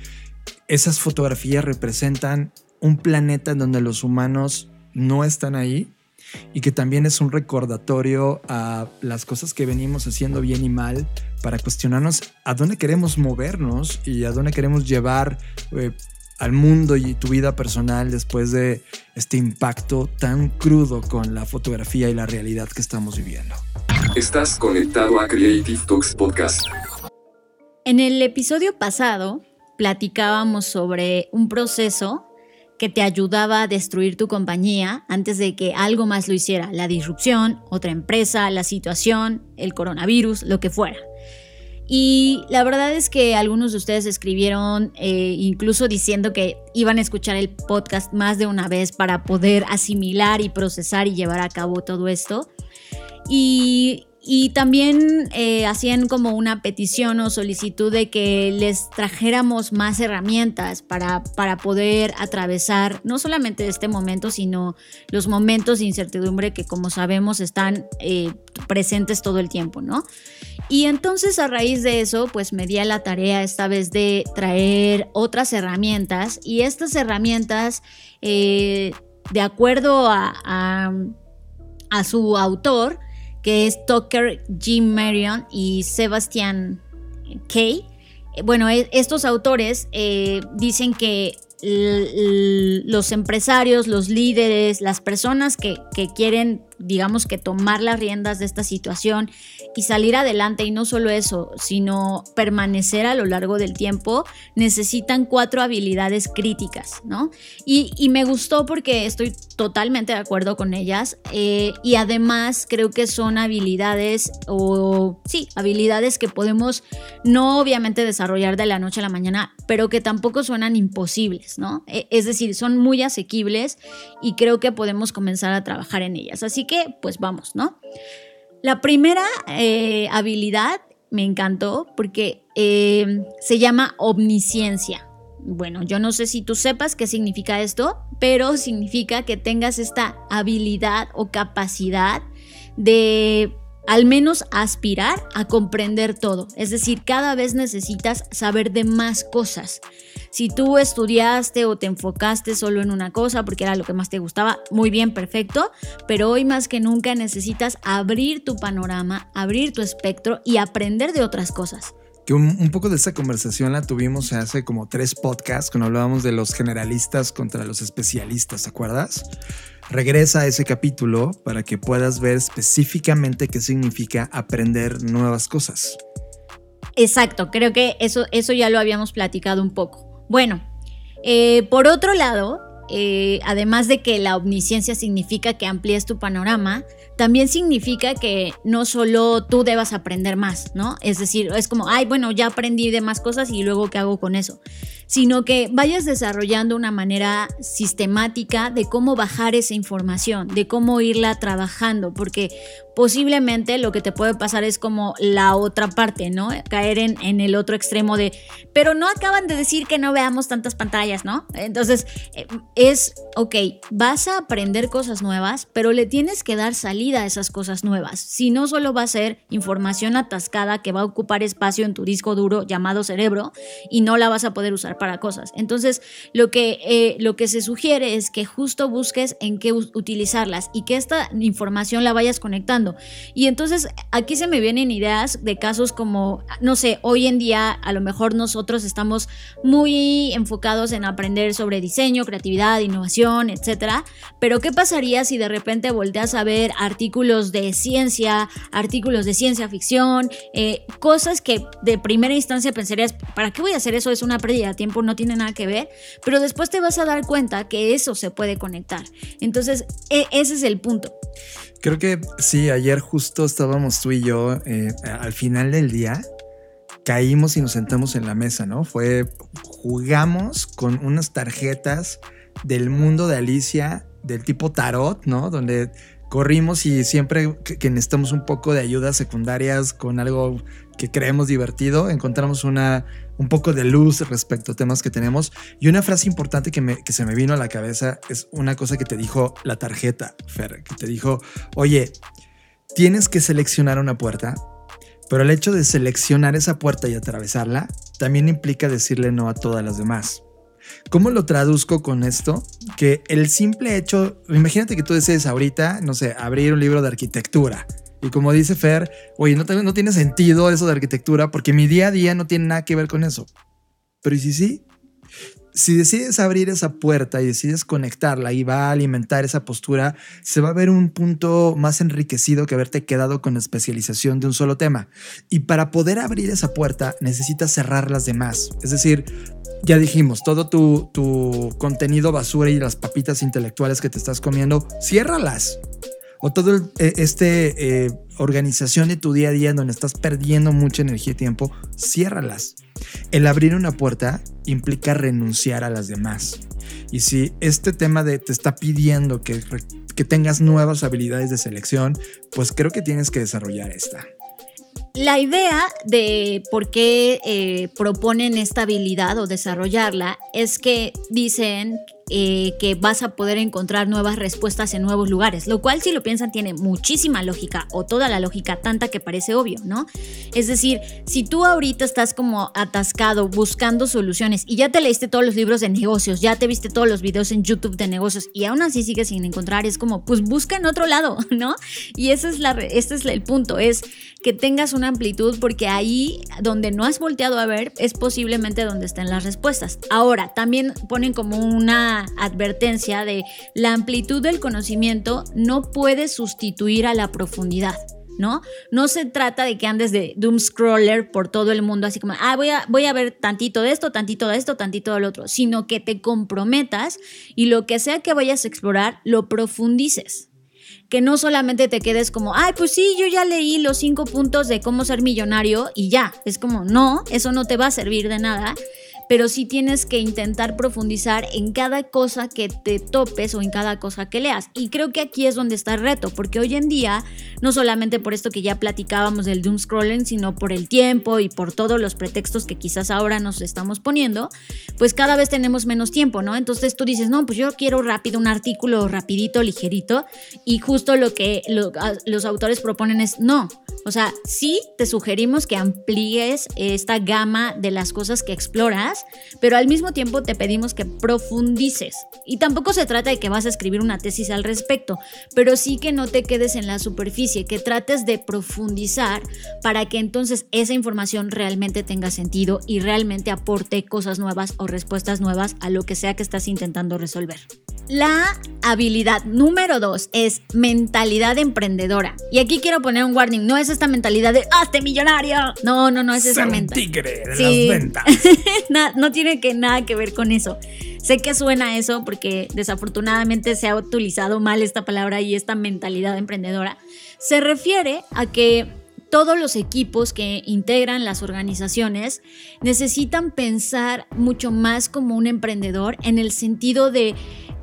esas fotografías representan un planeta en donde los humanos no están ahí y que también es un recordatorio a las cosas que venimos haciendo bien y mal para cuestionarnos a dónde queremos movernos y a dónde queremos llevar eh, al mundo y tu vida personal después de este impacto tan crudo con la fotografía y la realidad que estamos viviendo. Estás conectado a Creative Talks Podcast. En el episodio pasado platicábamos sobre un proceso que te ayudaba a destruir tu compañía antes de que algo más lo hiciera, la disrupción, otra empresa, la situación, el coronavirus, lo que fuera. Y la verdad es que algunos de ustedes escribieron eh, incluso diciendo que iban a escuchar el podcast más de una vez para poder asimilar y procesar y llevar a cabo todo esto. Y, y también eh, hacían como una petición o solicitud de que les trajéramos más herramientas para, para poder atravesar no solamente este momento, sino los momentos de incertidumbre que como sabemos están eh, presentes todo el tiempo, ¿no? Y entonces a raíz de eso, pues me di a la tarea esta vez de traer otras herramientas y estas herramientas, eh, de acuerdo a, a, a su autor, que es Tucker Jim Marion y Sebastian Kay. Bueno, e, estos autores eh, dicen que los empresarios, los líderes, las personas que, que, quieren, digamos que tomar las riendas de esta situación y salir adelante, y no solo eso, sino permanecer a lo largo del tiempo, necesitan cuatro habilidades críticas, ¿no? Y, me gustó porque estoy totalmente de acuerdo con ellas eh, y además creo que son habilidades o sí, habilidades que podemos no obviamente desarrollar de la noche a la mañana, pero que tampoco suenan imposibles, ¿no? E, es decir, son muy asequibles y creo que podemos comenzar a trabajar en ellas. Así que, pues vamos, ¿no? La primera eh, habilidad me encantó porque eh, se llama omnisciencia. Bueno, yo no sé si tú sepas qué significa esto, pero significa que tengas esta habilidad o capacidad de al menos aspirar a comprender todo. Es decir, cada vez necesitas saber de más cosas. Si tú estudiaste o te enfocaste solo en una cosa porque era lo que más te gustaba, muy bien, perfecto, pero hoy más que nunca necesitas abrir tu panorama, abrir tu espectro y aprender de otras cosas que un, un, poco de esta conversación la tuvimos hace como tres podcasts cuando hablábamos de los generalistas contra los especialistas, ¿te acuerdas? Regresa a ese capítulo para que puedas ver específicamente qué significa aprender nuevas cosas. Exacto, creo que eso, eso ya lo habíamos platicado un poco. Bueno, eh, por otro lado, eh, además de que la omnisciencia significa que amplíes tu panorama, también significa que no solo tú debas aprender más, ¿no? Es decir, es como, ay, bueno, ya aprendí de más cosas y luego qué hago con eso, sino que vayas desarrollando una manera sistemática de cómo bajar esa información, de cómo irla trabajando, porque posiblemente lo que te puede pasar es como la otra parte, ¿no? Caer en, en, el otro extremo de, pero no acaban de decir que no veamos tantas pantallas, ¿no? Entonces, eh, es, ok, vas a aprender cosas nuevas, pero le tienes que dar salida a esas cosas nuevas. Si no, solo va a ser información atascada que va a ocupar espacio en tu disco duro llamado cerebro y no la vas a poder usar para cosas. Entonces, lo que, eh, lo que se sugiere es que justo busques en qué utilizarlas y que esta información la vayas conectando y entonces aquí se me vienen ideas de casos como, no sé, hoy en día a lo mejor nosotros estamos muy enfocados en aprender sobre diseño, creatividad, innovación, etcétera. Pero ¿qué pasaría si de repente volteas a ver artículos de ciencia, artículos de ciencia ficción, eh, cosas que de primera instancia pensarías, ¿para qué voy a hacer eso? Es una pérdida no tiene nada que ver. Pero después te vas a dar cuenta que eso se puede conectar. Entonces, e ese es el punto. Creo que sí, ayer justo estábamos tú y yo eh, al final del día. Caímos y nos sentamos en la mesa, ¿no? Fue, jugamos con unas tarjetas del mundo de Alicia, del tipo tarot, ¿no? Donde corrimos y siempre que, necesitamos un poco de ayudas secundarias con algo que creemos divertido, encontramos una, un poco de luz respecto a temas que tenemos. Y una frase importante que, me, que se me vino a la cabeza es una cosa que te dijo la tarjeta, Fer, que te dijo, oye, tienes que seleccionar una puerta, pero el hecho de seleccionar esa puerta y atravesarla también implica decirle no a todas las demás. ¿Cómo lo traduzco con esto? Que el simple hecho, imagínate que tú desees ahorita, no sé, abrir un libro de arquitectura y como dice Fer, oye, no, tiene sentido eso de arquitectura porque mi día a día no tiene nada que ver con eso. Pero ¿y si sí? Si decides abrir esa puerta y decides conectarla y va a alimentar esa postura, se va a ver un punto más enriquecido que haberte quedado con especialización de un solo tema. Y para poder abrir esa puerta necesitas cerrar las demás. Es decir, ya dijimos, todo tu, tu contenido basura y las papitas intelectuales que te estás comiendo, ciérralas. O todo el- eh, este eh, organización de tu día a día donde estás perdiendo mucha energía y tiempo, ciérralas. El abrir una puerta implica renunciar a las demás. Y si este tema de te está pidiendo que, que tengas nuevas habilidades de selección, pues creo que tienes que desarrollar esta. La idea de por qué eh, proponen esta habilidad o desarrollarla es que dicen eh, que vas a poder encontrar nuevas respuestas en nuevos lugares, lo cual si lo piensan tiene muchísima lógica o toda la lógica, tanta que parece obvio, ¿no? Es decir, si tú ahorita estás como atascado buscando soluciones y ya te leíste todos los libros de negocios, ya te viste todos los videos en YouTube de negocios y aún así sigues sin encontrar, es como, pues busca en otro lado, (laughs) ¿no? Y ese es, la, este es el punto, es que tengas una amplitud porque ahí donde no has volteado a ver es posiblemente donde estén las respuestas. Ahora, también ponen como una advertencia de la amplitud del conocimiento no puede sustituir a la profundidad. ¿No? No se trata de que andes de doom scroller por todo el mundo, así como, ah, voy a, voy a ver tantito de esto, tantito de esto, tantito del otro, sino que te comprometas y lo que sea que vayas a explorar, lo profundices que no solamente te quedes como, ay, pues sí, yo ya leí los cinco puntos de cómo ser millonario y ya. Es como, no, eso no te va a servir de nada. Pero sí tienes que intentar profundizar en cada cosa que te topes o en cada cosa que leas. Y creo que aquí es donde está el reto, porque hoy en día, no solamente por esto que ya platicábamos del doom scrolling, sino por el tiempo y por todos los pretextos que quizás ahora nos estamos poniendo, pues cada vez tenemos menos tiempo, ¿no? Entonces tú dices, no, pues yo quiero rápido un artículo rapidito, ligerito, y justo lo que los autores proponen es, no, o sea, sí te sugerimos que amplíes esta gama de las cosas que exploras, pero al mismo tiempo te pedimos que profundices. Y tampoco se trata de que vas a escribir una tesis al respecto, pero sí que no te quedes en la superficie, que trates de profundizar para que entonces esa información realmente tenga sentido y realmente aporte cosas nuevas o respuestas nuevas a lo que sea que estás intentando resolver. La habilidad número dos es mentalidad emprendedora. Y aquí quiero poner un warning, no es esta mentalidad de ¡hazte millonario! No, no, no es esa mentalidad. tigre de Sí. las ventas. (laughs) No tiene que nada que ver con eso. Sé que suena eso porque desafortunadamente se ha utilizado mal esta palabra y esta mentalidad emprendedora. Se refiere a que todos los equipos que integran las organizaciones necesitan pensar mucho más como un emprendedor en el sentido de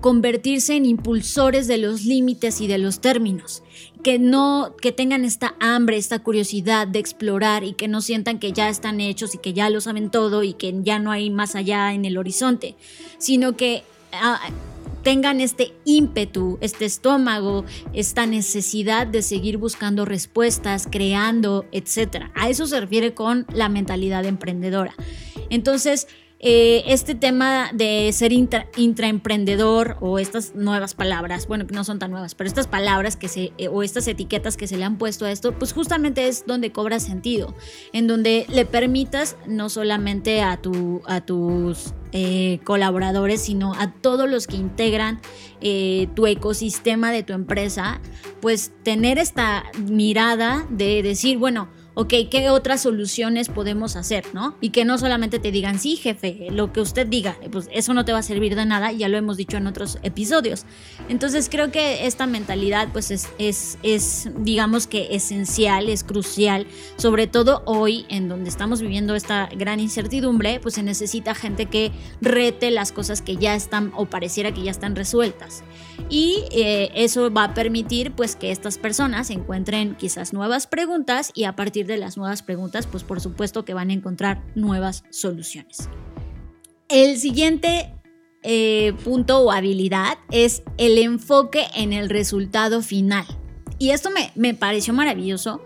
convertirse en impulsores de los límites y de los términos que no que tengan esta hambre, esta curiosidad de explorar y que no sientan que ya están hechos y que ya lo saben todo y que ya no hay más allá en el horizonte, sino que ah, tengan este ímpetu, este estómago, esta necesidad de seguir buscando respuestas, creando, etc. A eso se refiere con la mentalidad emprendedora. Entonces, eh, este tema de ser intra- intraemprendedor o estas nuevas palabras, bueno, que no son tan nuevas, pero estas palabras que se, eh, o estas etiquetas que se le han puesto a esto, pues justamente es donde cobra sentido, en donde le permitas no solamente a, tu, a tus eh, colaboradores, sino a todos los que integran eh, tu ecosistema de tu empresa, pues tener esta mirada de decir, bueno, ok, ¿qué otras soluciones podemos hacer, no? Y que no solamente te digan, sí, jefe, lo que usted diga, pues eso no te va a servir de nada, ya lo hemos dicho en otros episodios. Entonces creo que esta mentalidad, pues es, es, es digamos que esencial, es crucial, sobre todo hoy en donde estamos viviendo esta gran incertidumbre, pues se necesita gente que rete las cosas que ya están o pareciera que ya están resueltas. Y eh, eso va a permitir pues que estas personas encuentren quizás nuevas preguntas y a partir de las nuevas preguntas pues por supuesto que van a encontrar nuevas soluciones. El siguiente eh, punto o habilidad es el enfoque en el resultado final. Y esto me, me pareció maravilloso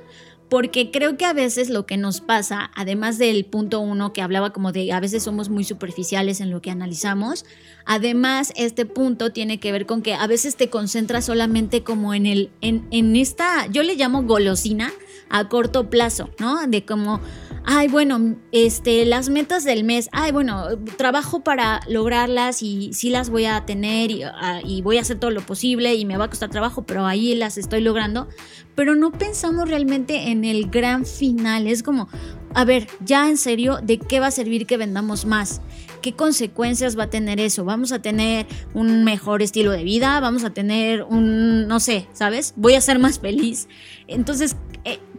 porque creo que a veces lo que nos pasa, además del punto uno que hablaba como de a veces somos muy superficiales en lo que analizamos, además este punto tiene que ver con que a veces te concentras solamente como en el, en, en esta, yo le llamo golosina a corto plazo, ¿no? De como, ay, bueno, este, las metas del mes, ay, bueno, trabajo para lograrlas y sí las voy a tener y, ah, y voy a hacer todo lo posible y me va a costar trabajo, pero ahí las estoy logrando, pero no pensamos realmente en el gran final, es como, a ver, ya en serio, ¿de qué va a servir que vendamos más? ¿qué consecuencias va a tener eso? ¿Vamos a tener un mejor estilo de vida? ¿Vamos a tener un, no sé, ¿sabes? Voy a ser más feliz. Entonces,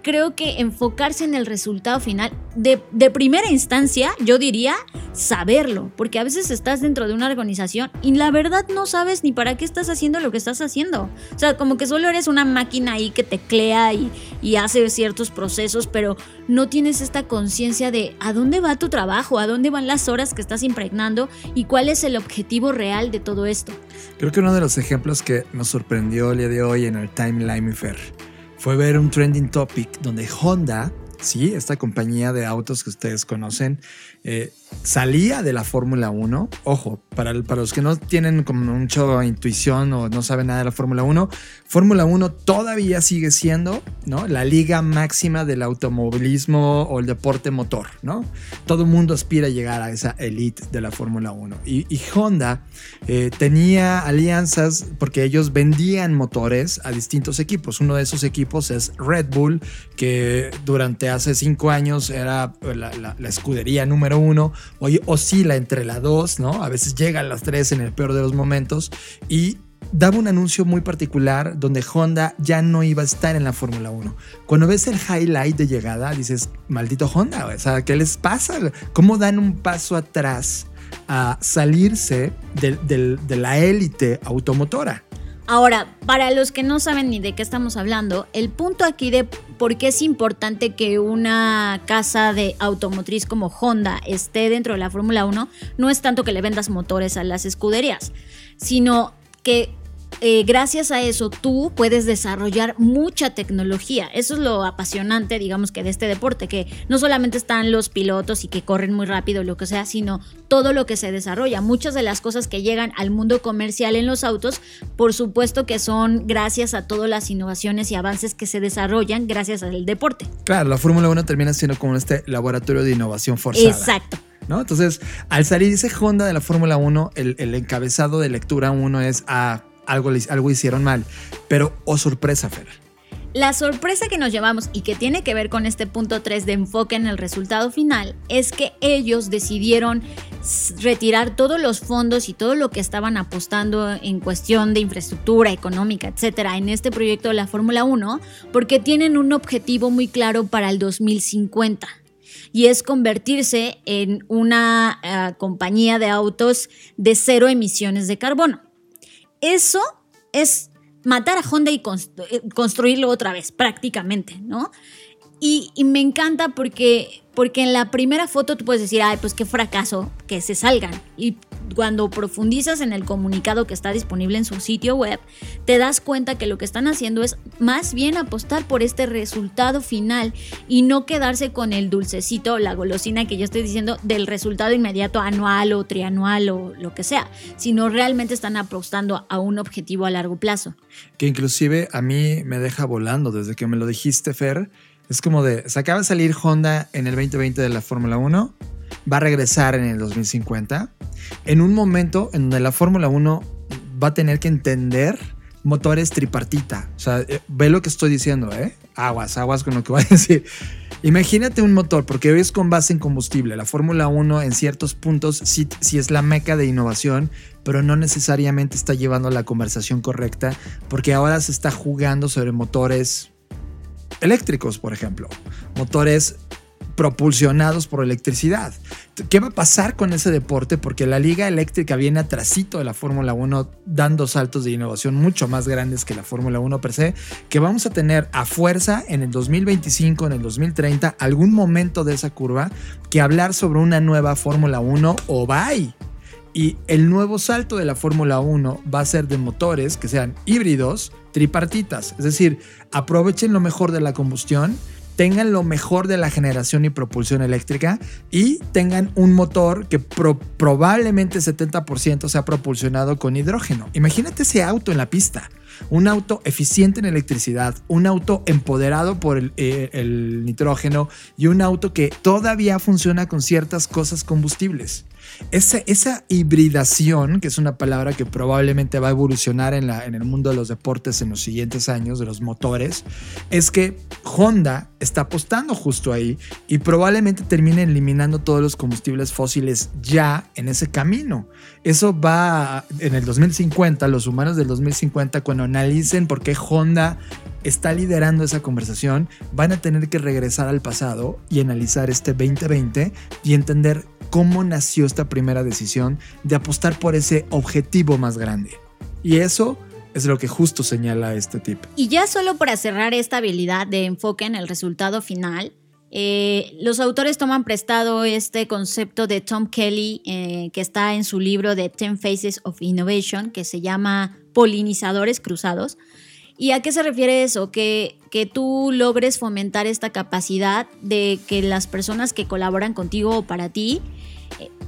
creo que enfocarse en el resultado final, de, primera instancia, yo diría saberlo, porque a veces estás dentro de una organización y la verdad no sabes ni para qué estás haciendo lo que estás haciendo. O sea, como que solo eres una máquina ahí que teclea y, y hace ciertos procesos, pero no tienes esta conciencia de a dónde va tu trabajo, a dónde van las horas que estás impregnando y cuál es el objetivo real de todo esto. Creo que uno de los ejemplos que nos sorprendió el día de hoy en el Timeline Fair fue ver un trending topic donde Honda, sí, esta compañía de autos que ustedes conocen, eh, salía de la Fórmula 1. Ojo, para, los que no tienen como mucha intuición o no saben nada de la Fórmula 1, Fórmula 1 todavía sigue siendo la liga máxima del automovilismo o el deporte motor. Todo el mundo aspira a llegar a esa elite de la Fórmula 1. Y, Honda eh, tenía alianzas porque ellos vendían motores a distintos equipos. Uno de esos equipos es Red Bull, que durante hace cinco años era la, la, la escudería número uno hoy oscila entre la 2, ¿no? A veces llega a las 3 en el peor de los momentos y daba un anuncio muy particular donde Honda ya no iba a estar en la Fórmula 1. Cuando ves el highlight de llegada, dices, maldito Honda, o sea, ¿qué les pasa? ¿Cómo dan un paso atrás a salirse de, de la élite automotora? Ahora, para los que no saben ni de qué estamos hablando, el punto aquí de por qué es importante que una casa de automotriz como Honda esté dentro de la Fórmula 1 no es tanto que le vendas motores a las escuderías, sino que eh, gracias a eso tú puedes desarrollar mucha tecnología. Eso es lo apasionante, digamos, que de este deporte, que no solamente están los pilotos y que corren muy rápido, lo que sea, sino todo lo que se desarrolla. Muchas de las cosas que llegan al mundo comercial en los autos, por supuesto que son gracias a todas las innovaciones y avances que se desarrollan gracias al deporte. Claro, la Fórmula 1 termina siendo como este laboratorio de innovación forzada. Exacto. ¿No? Entonces, al salir ese Honda de la Fórmula 1, el, el, encabezado de lectura 1 es a algo, algo hicieron mal. Pero, oh sorpresa, Fer. La sorpresa que nos llevamos y que tiene que ver con este punto 3 de enfoque en el resultado final es que ellos decidieron retirar todos los fondos y todo lo que estaban apostando en cuestión de infraestructura económica, etcétera, en este proyecto de la Fórmula 1 porque tienen un objetivo muy claro para el 2050 y es convertirse en una uh, compañía de autos de cero emisiones de carbono. Eso es matar a Honda y constru construirlo otra vez, prácticamente, ¿no? Y, y, me encanta porque, porque en la primera foto tú puedes decir, ay, pues qué fracaso, que se salgan. Y cuando profundizas en el comunicado que está disponible en su sitio web, te das cuenta que lo que están haciendo es más bien apostar por este resultado final y no quedarse con el dulcecito, la golosina que yo estoy diciendo del resultado inmediato anual o trianual o lo que sea, sino realmente están apostando a un objetivo a largo plazo. Que inclusive a mí me deja volando desde que me lo dijiste, Fer. Es como de, se acaba de salir Honda en el 2020 de la Fórmula 1, va a regresar en el 2050, en un momento en donde la Fórmula 1 va a tener que entender motores tripartita. O sea, ve lo que estoy diciendo, ¿eh? Aguas, aguas con lo que voy a (laughs) decir. Imagínate un motor, porque hoy es con base en combustible. La Fórmula 1 en ciertos puntos sí, sí, es la meca de innovación, pero no necesariamente está llevando la conversación correcta, porque ahora se está jugando sobre motores eléctricos, por ejemplo. Motores propulsionados por electricidad. ¿Qué va a pasar con ese deporte? Porque la liga eléctrica viene atrasito de la Fórmula 1 dando saltos de innovación mucho más grandes que la Fórmula 1 per se, que vamos a tener a fuerza en el 2025, en el 2030, algún momento de esa curva que hablar sobre una nueva Fórmula 1 o bye. Y el nuevo salto de la Fórmula 1 va a ser de motores que sean híbridos, tripartitas. Es decir, aprovechen lo mejor de la combustión, tengan lo mejor de la generación y propulsión eléctrica y tengan un motor que pro probablemente 70% sea propulsionado con hidrógeno. Imagínate ese auto en la pista. Un auto eficiente en electricidad, un auto empoderado por el, eh, el nitrógeno y un auto que todavía funciona con ciertas cosas combustibles. Esa, esa hibridación, que es una palabra que probablemente va a evolucionar en, la, en el mundo de los deportes en los siguientes años, de los motores, es que Honda está apostando justo ahí y probablemente termine eliminando todos los combustibles fósiles ya en ese camino. Eso va en el 2050, los humanos del 2050, cuando analicen por qué Honda está liderando esa conversación, van a tener que regresar al pasado y analizar este 2020 y entender cómo nació esta primera decisión de apostar por ese objetivo más grande. Y eso es lo que justo señala este tip. Y ya solo para cerrar esta habilidad de enfoque en el resultado final, eh, los autores toman prestado este concepto de Tom Kelly, eh, que está en su libro de Ten Faces of Innovation, que se llama Polinizadores Cruzados. ¿Y a qué se refiere eso? Que, que tú logres fomentar esta capacidad de que las personas que colaboran contigo o para ti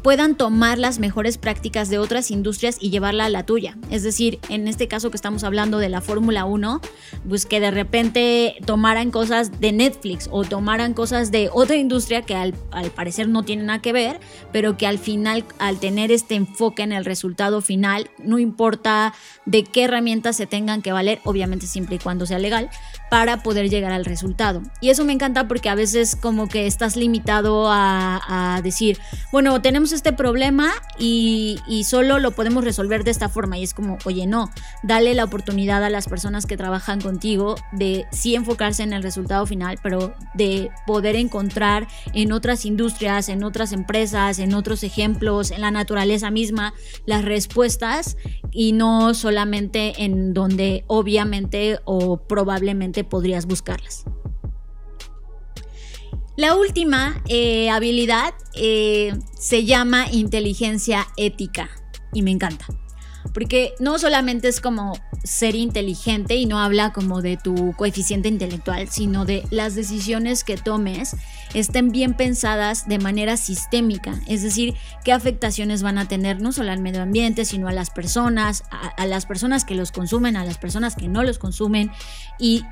puedan tomar las mejores prácticas de otras industrias y llevarla a la tuya. Es decir, en este caso que estamos hablando de la Fórmula 1, pues que de repente tomaran cosas de Netflix o tomaran cosas de otra industria que al, parecer no tienen nada que ver, pero que al final, al tener este enfoque en el resultado final, no importa de qué herramientas se tengan que valer, obviamente siempre y cuando sea legal, para poder llegar al resultado. Y eso me encanta porque a veces como que estás limitado a, decir, bueno, tenemos este problema y, solo lo podemos resolver de esta forma. Y es como, oye, no, dale la oportunidad a las personas que trabajan contigo de sí enfocarse en el resultado final, pero de poder encontrar en otras industrias, en otras empresas, en otros ejemplos, en la naturaleza misma, las respuestas y no solamente en donde obviamente o probablemente podrías buscarlas. La última eh, habilidad eh, se llama inteligencia ética y me encanta. Porque no solamente es como ser inteligente y no habla como de tu coeficiente intelectual, sino de las decisiones que tomes estén bien pensadas de manera sistémica, es decir, qué afectaciones van a tener no solo al medio ambiente, sino a las personas, a, las personas que los consumen, a las personas que no los consumen, y,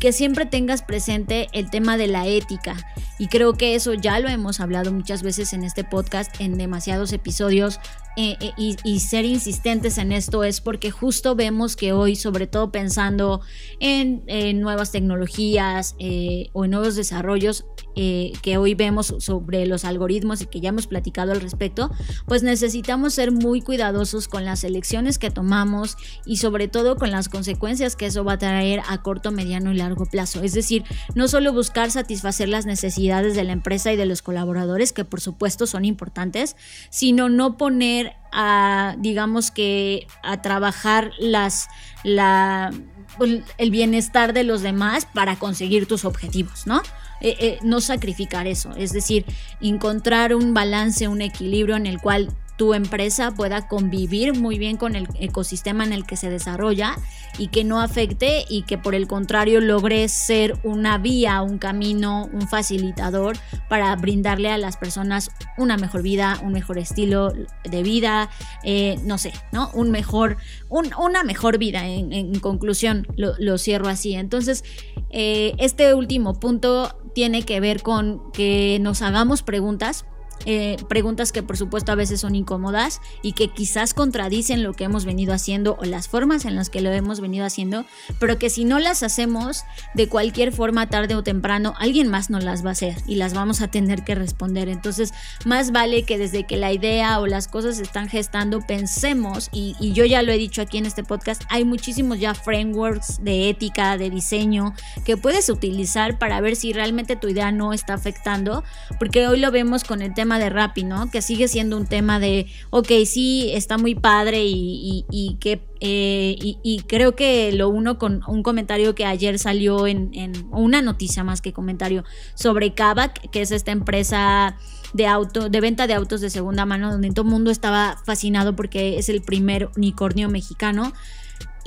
que siempre tengas presente el tema de la ética. Y creo que eso ya lo hemos hablado muchas veces en este podcast, en demasiados episodios, eh, eh, y, ser insistentes en esto es porque justo vemos que hoy, sobre todo pensando en, nuevas tecnologías eh, o en nuevos desarrollos que hoy vemos sobre los algoritmos y que ya hemos platicado al respecto, pues necesitamos ser muy cuidadosos con las elecciones que tomamos y sobre todo con las consecuencias que eso va a traer a corto, mediano y largo plazo. Es decir, no solo buscar satisfacer las necesidades de la empresa y de los colaboradores, que por supuesto son importantes, sino no poner a, digamos que, a trabajar las, la, pues, el bienestar de los demás para conseguir tus objetivos, ¿no? Eh, eh, no sacrificar eso, es decir, encontrar un balance, un equilibrio en el cual tu empresa pueda convivir muy bien con el ecosistema en el que se desarrolla y que no afecte y que por el contrario logre ser una vía, un camino, un facilitador para brindarle a las personas una mejor vida, un mejor estilo de vida, eh, no sé, ¿no? Un mejor, una mejor vida. En, conclusión, lo, cierro así. Entonces, eh, este último punto tiene que ver con que nos hagamos preguntas eh, preguntas que por supuesto a veces son incómodas y que quizás contradicen lo que hemos venido haciendo o las formas en las que lo hemos venido haciendo, pero que si no las hacemos de cualquier forma tarde o temprano, alguien más nos las va a hacer y las vamos a tener que responder. Entonces, más vale que desde que la idea o las cosas se están gestando, pensemos, y, y yo ya lo he dicho aquí en este podcast, hay muchísimos ya frameworks de ética, de diseño, que puedes utilizar para ver si realmente tu idea no está afectando, porque hoy lo vemos con el tema de Rappi, ¿no? Que sigue siendo un tema de, ok, sí, está muy padre y, que... Eh, y, creo que lo uno con un comentario que ayer salió en, una noticia más que comentario sobre Kavak, que es esta empresa de auto, de venta de autos de segunda mano, donde todo el mundo estaba fascinado porque es el primer unicornio mexicano.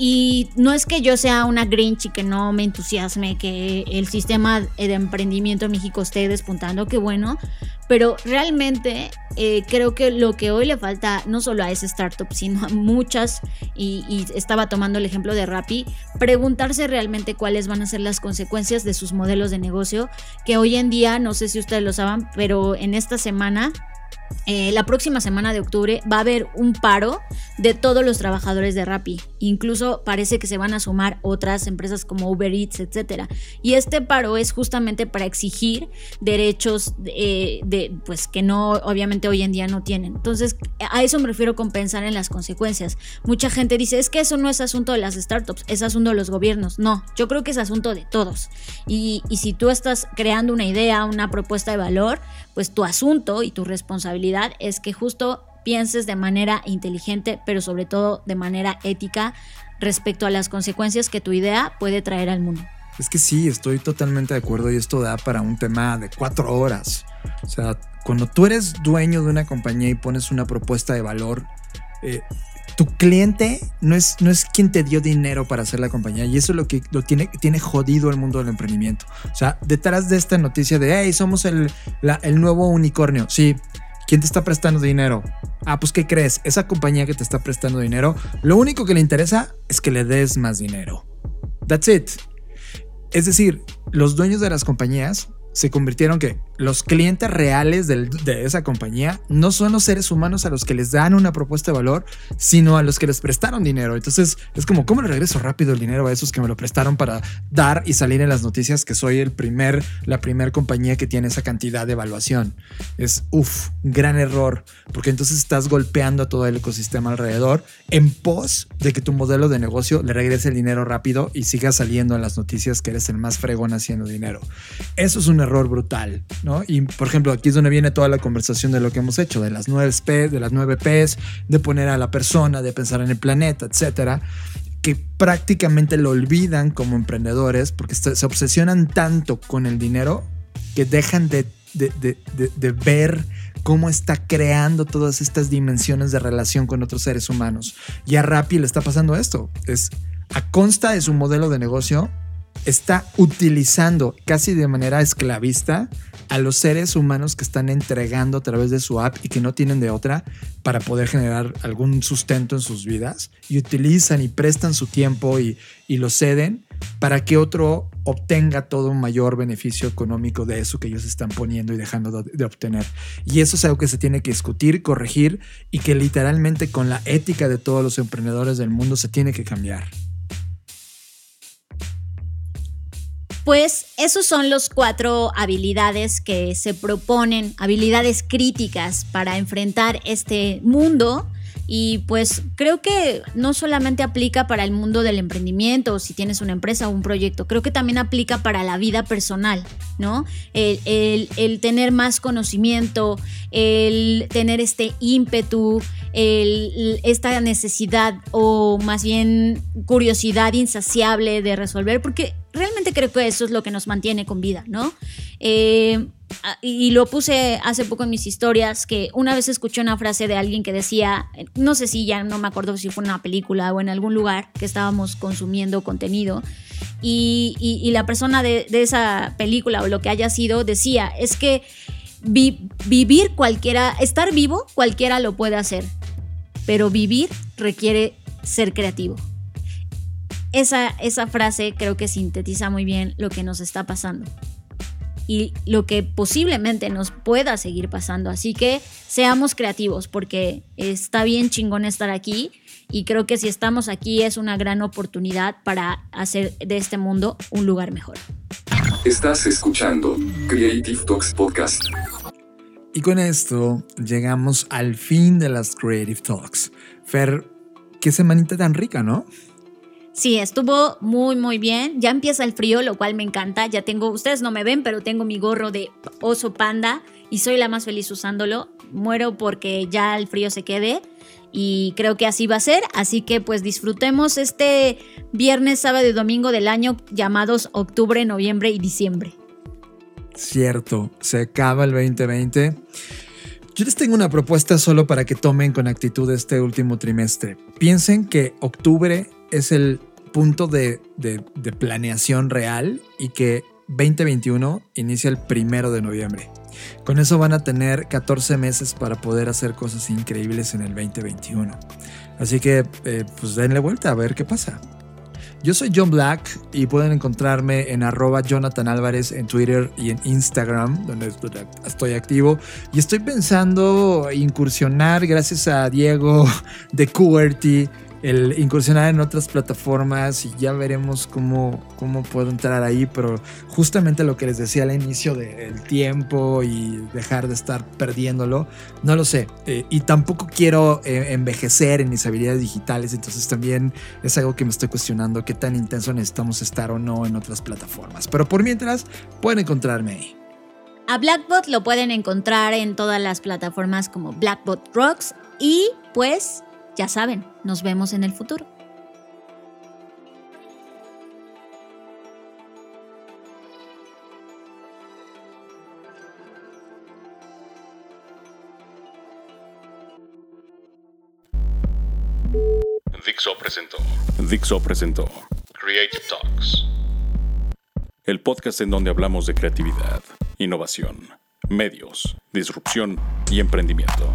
Y no es que yo sea una Grinch y que no me entusiasme que el sistema de emprendimiento en México esté despuntando, qué bueno, pero realmente eh, creo que lo que hoy le falta no solo a ese startup, sino a muchas, y, estaba tomando el ejemplo de Rappi, preguntarse realmente cuáles van a ser las consecuencias de sus modelos de negocio, que hoy en día, no sé si ustedes lo saben, pero en esta semana eh, la próxima semana de octubre va a haber un paro de todos los trabajadores de Rappi. Incluso parece que se van a sumar otras empresas como Uber Eats, etc. Y este paro es justamente para exigir derechos eh, de, pues, que no, obviamente hoy en día no tienen. Entonces, a eso me refiero con pensar en las consecuencias. Mucha gente dice, es que eso no es asunto de las startups, es asunto de los gobiernos. No, yo creo que es asunto de todos. Y, y si tú estás creando una idea, una propuesta de valor, pues tu asunto y tu responsabilidad es que justo pienses de manera inteligente, pero sobre todo de manera ética respecto a las consecuencias que tu idea puede traer al mundo. Es que sí, estoy totalmente de acuerdo y esto da para un tema de cuatro horas. O sea, cuando tú eres dueño de una compañía y pones una propuesta de valor, eh, tu cliente no es, no es quien te dio dinero para hacer la compañía y eso es lo que lo tiene, tiene jodido el mundo del emprendimiento. O sea, detrás de esta noticia de, hey, somos el, la- el nuevo unicornio, sí. ¿Quién te está prestando dinero? Ah, pues ¿qué crees? Esa compañía que te está prestando dinero, lo único que le interesa es que le des más dinero. That's it. Es decir, los dueños de las compañías se convirtieron que los clientes reales de esa compañía no son los seres humanos a los que les dan una propuesta de valor, sino a los que les prestaron dinero. Entonces es como, ¿cómo le regreso rápido el dinero a esos que me lo prestaron para dar y salir en las noticias que soy el primer, la primera compañía que tiene esa cantidad de evaluación? Es, uff, gran error, porque entonces estás golpeando a todo el ecosistema alrededor en pos de que tu modelo de negocio le regrese el dinero rápido y siga saliendo en las noticias que eres el más fregón haciendo dinero. Eso es un error brutal, Y por ejemplo, aquí es donde viene toda la conversación de lo que hemos hecho, de las nueve P, de las nueve Ps, de poner a la persona, de pensar en el planeta, etcétera que prácticamente lo olvidan como emprendedores porque se se obsesionan tanto con el dinero que dejan de, de- de- de- de ver cómo está creando todas estas dimensiones de relación con otros seres humanos. Y a Rappi le está pasando esto. Es a consta de su modelo de negocio, está utilizando casi de manera esclavista a los seres humanos que están entregando a través de su app y que no tienen de otra para poder generar algún sustento en sus vidas y utilizan y prestan su tiempo y, y lo ceden para que otro obtenga todo un mayor beneficio económico de eso que ellos están poniendo y dejando de, de obtener. Y eso es algo que se tiene que discutir, corregir y que literalmente con la ética de todos los emprendedores del mundo se tiene que cambiar. Pues esos son los cuatro habilidades que se proponen, habilidades críticas para enfrentar este mundo. Y pues creo que no solamente aplica para el mundo del emprendimiento, o si tienes una empresa o un proyecto, creo que también aplica para la vida personal, ¿no? El, tener más conocimiento, el tener este ímpetu, esta necesidad o más bien curiosidad insaciable de resolver, porque realmente creo que eso es lo que nos mantiene con vida, ¿no? Eh, y lo puse hace poco en mis historias, que una vez escuché una frase de alguien que decía, no sé si ya no me acuerdo si fue en una película o en algún lugar que estábamos consumiendo contenido, y, y- y la persona de, esa película o lo que haya sido decía, es que vi- vivir cualquiera, estar vivo cualquiera lo puede hacer, pero vivir requiere ser creativo. Esa, esa frase creo que sintetiza muy bien lo que nos está pasando y lo que posiblemente nos pueda seguir pasando. Así que seamos creativos porque está bien chingón estar aquí y creo que si estamos aquí es una gran oportunidad para hacer de este mundo un lugar mejor. Estás escuchando Creative Talks Podcast. Y con esto llegamos al fin de las Creative Talks. Fer, qué semanita tan rica, ¿no? Sí, estuvo muy muy bien. Ya empieza el frío, lo cual me encanta. Ya tengo, ustedes no me ven, pero tengo mi gorro de oso panda y soy la más feliz usándolo. Muero porque ya el frío se quede y creo que así va a ser. Así que pues disfrutemos este viernes, sábado y domingo del año llamados octubre, noviembre y diciembre. Cierto, se acaba el 2020. Yo les tengo una propuesta solo para que tomen con actitud este último trimestre. Piensen que octubre es el punto de, planeación real y que 2021 inicia el primero de noviembre. Con eso van a tener 14 meses para poder hacer cosas increíbles en el 2021. Así que, eh, pues denle vuelta a ver qué pasa. Yo soy John Black y pueden encontrarme en arroba Jonathan Álvarez en Twitter y en Instagram, donde estoy activo. Y estoy pensando incursionar, gracias a Diego de QWERTY, el incursionar en otras plataformas y ya veremos cómo, cómo puedo entrar ahí, pero justamente lo que les decía al inicio del tiempo y dejar de estar perdiéndolo, no lo sé. Eh, y tampoco quiero eh, envejecer en mis habilidades digitales, entonces también es algo que me estoy cuestionando, qué tan intenso necesitamos estar o no en otras plataformas. Pero por mientras, pueden encontrarme ahí. A Blackbot lo pueden encontrar en todas las plataformas como Blackbot Rocks y pues ya saben, nos vemos en el futuro. Dixo presentó Dixo presentó Creative Talks. el podcast en donde hablamos de creatividad, innovación, medios, disrupción y emprendimiento.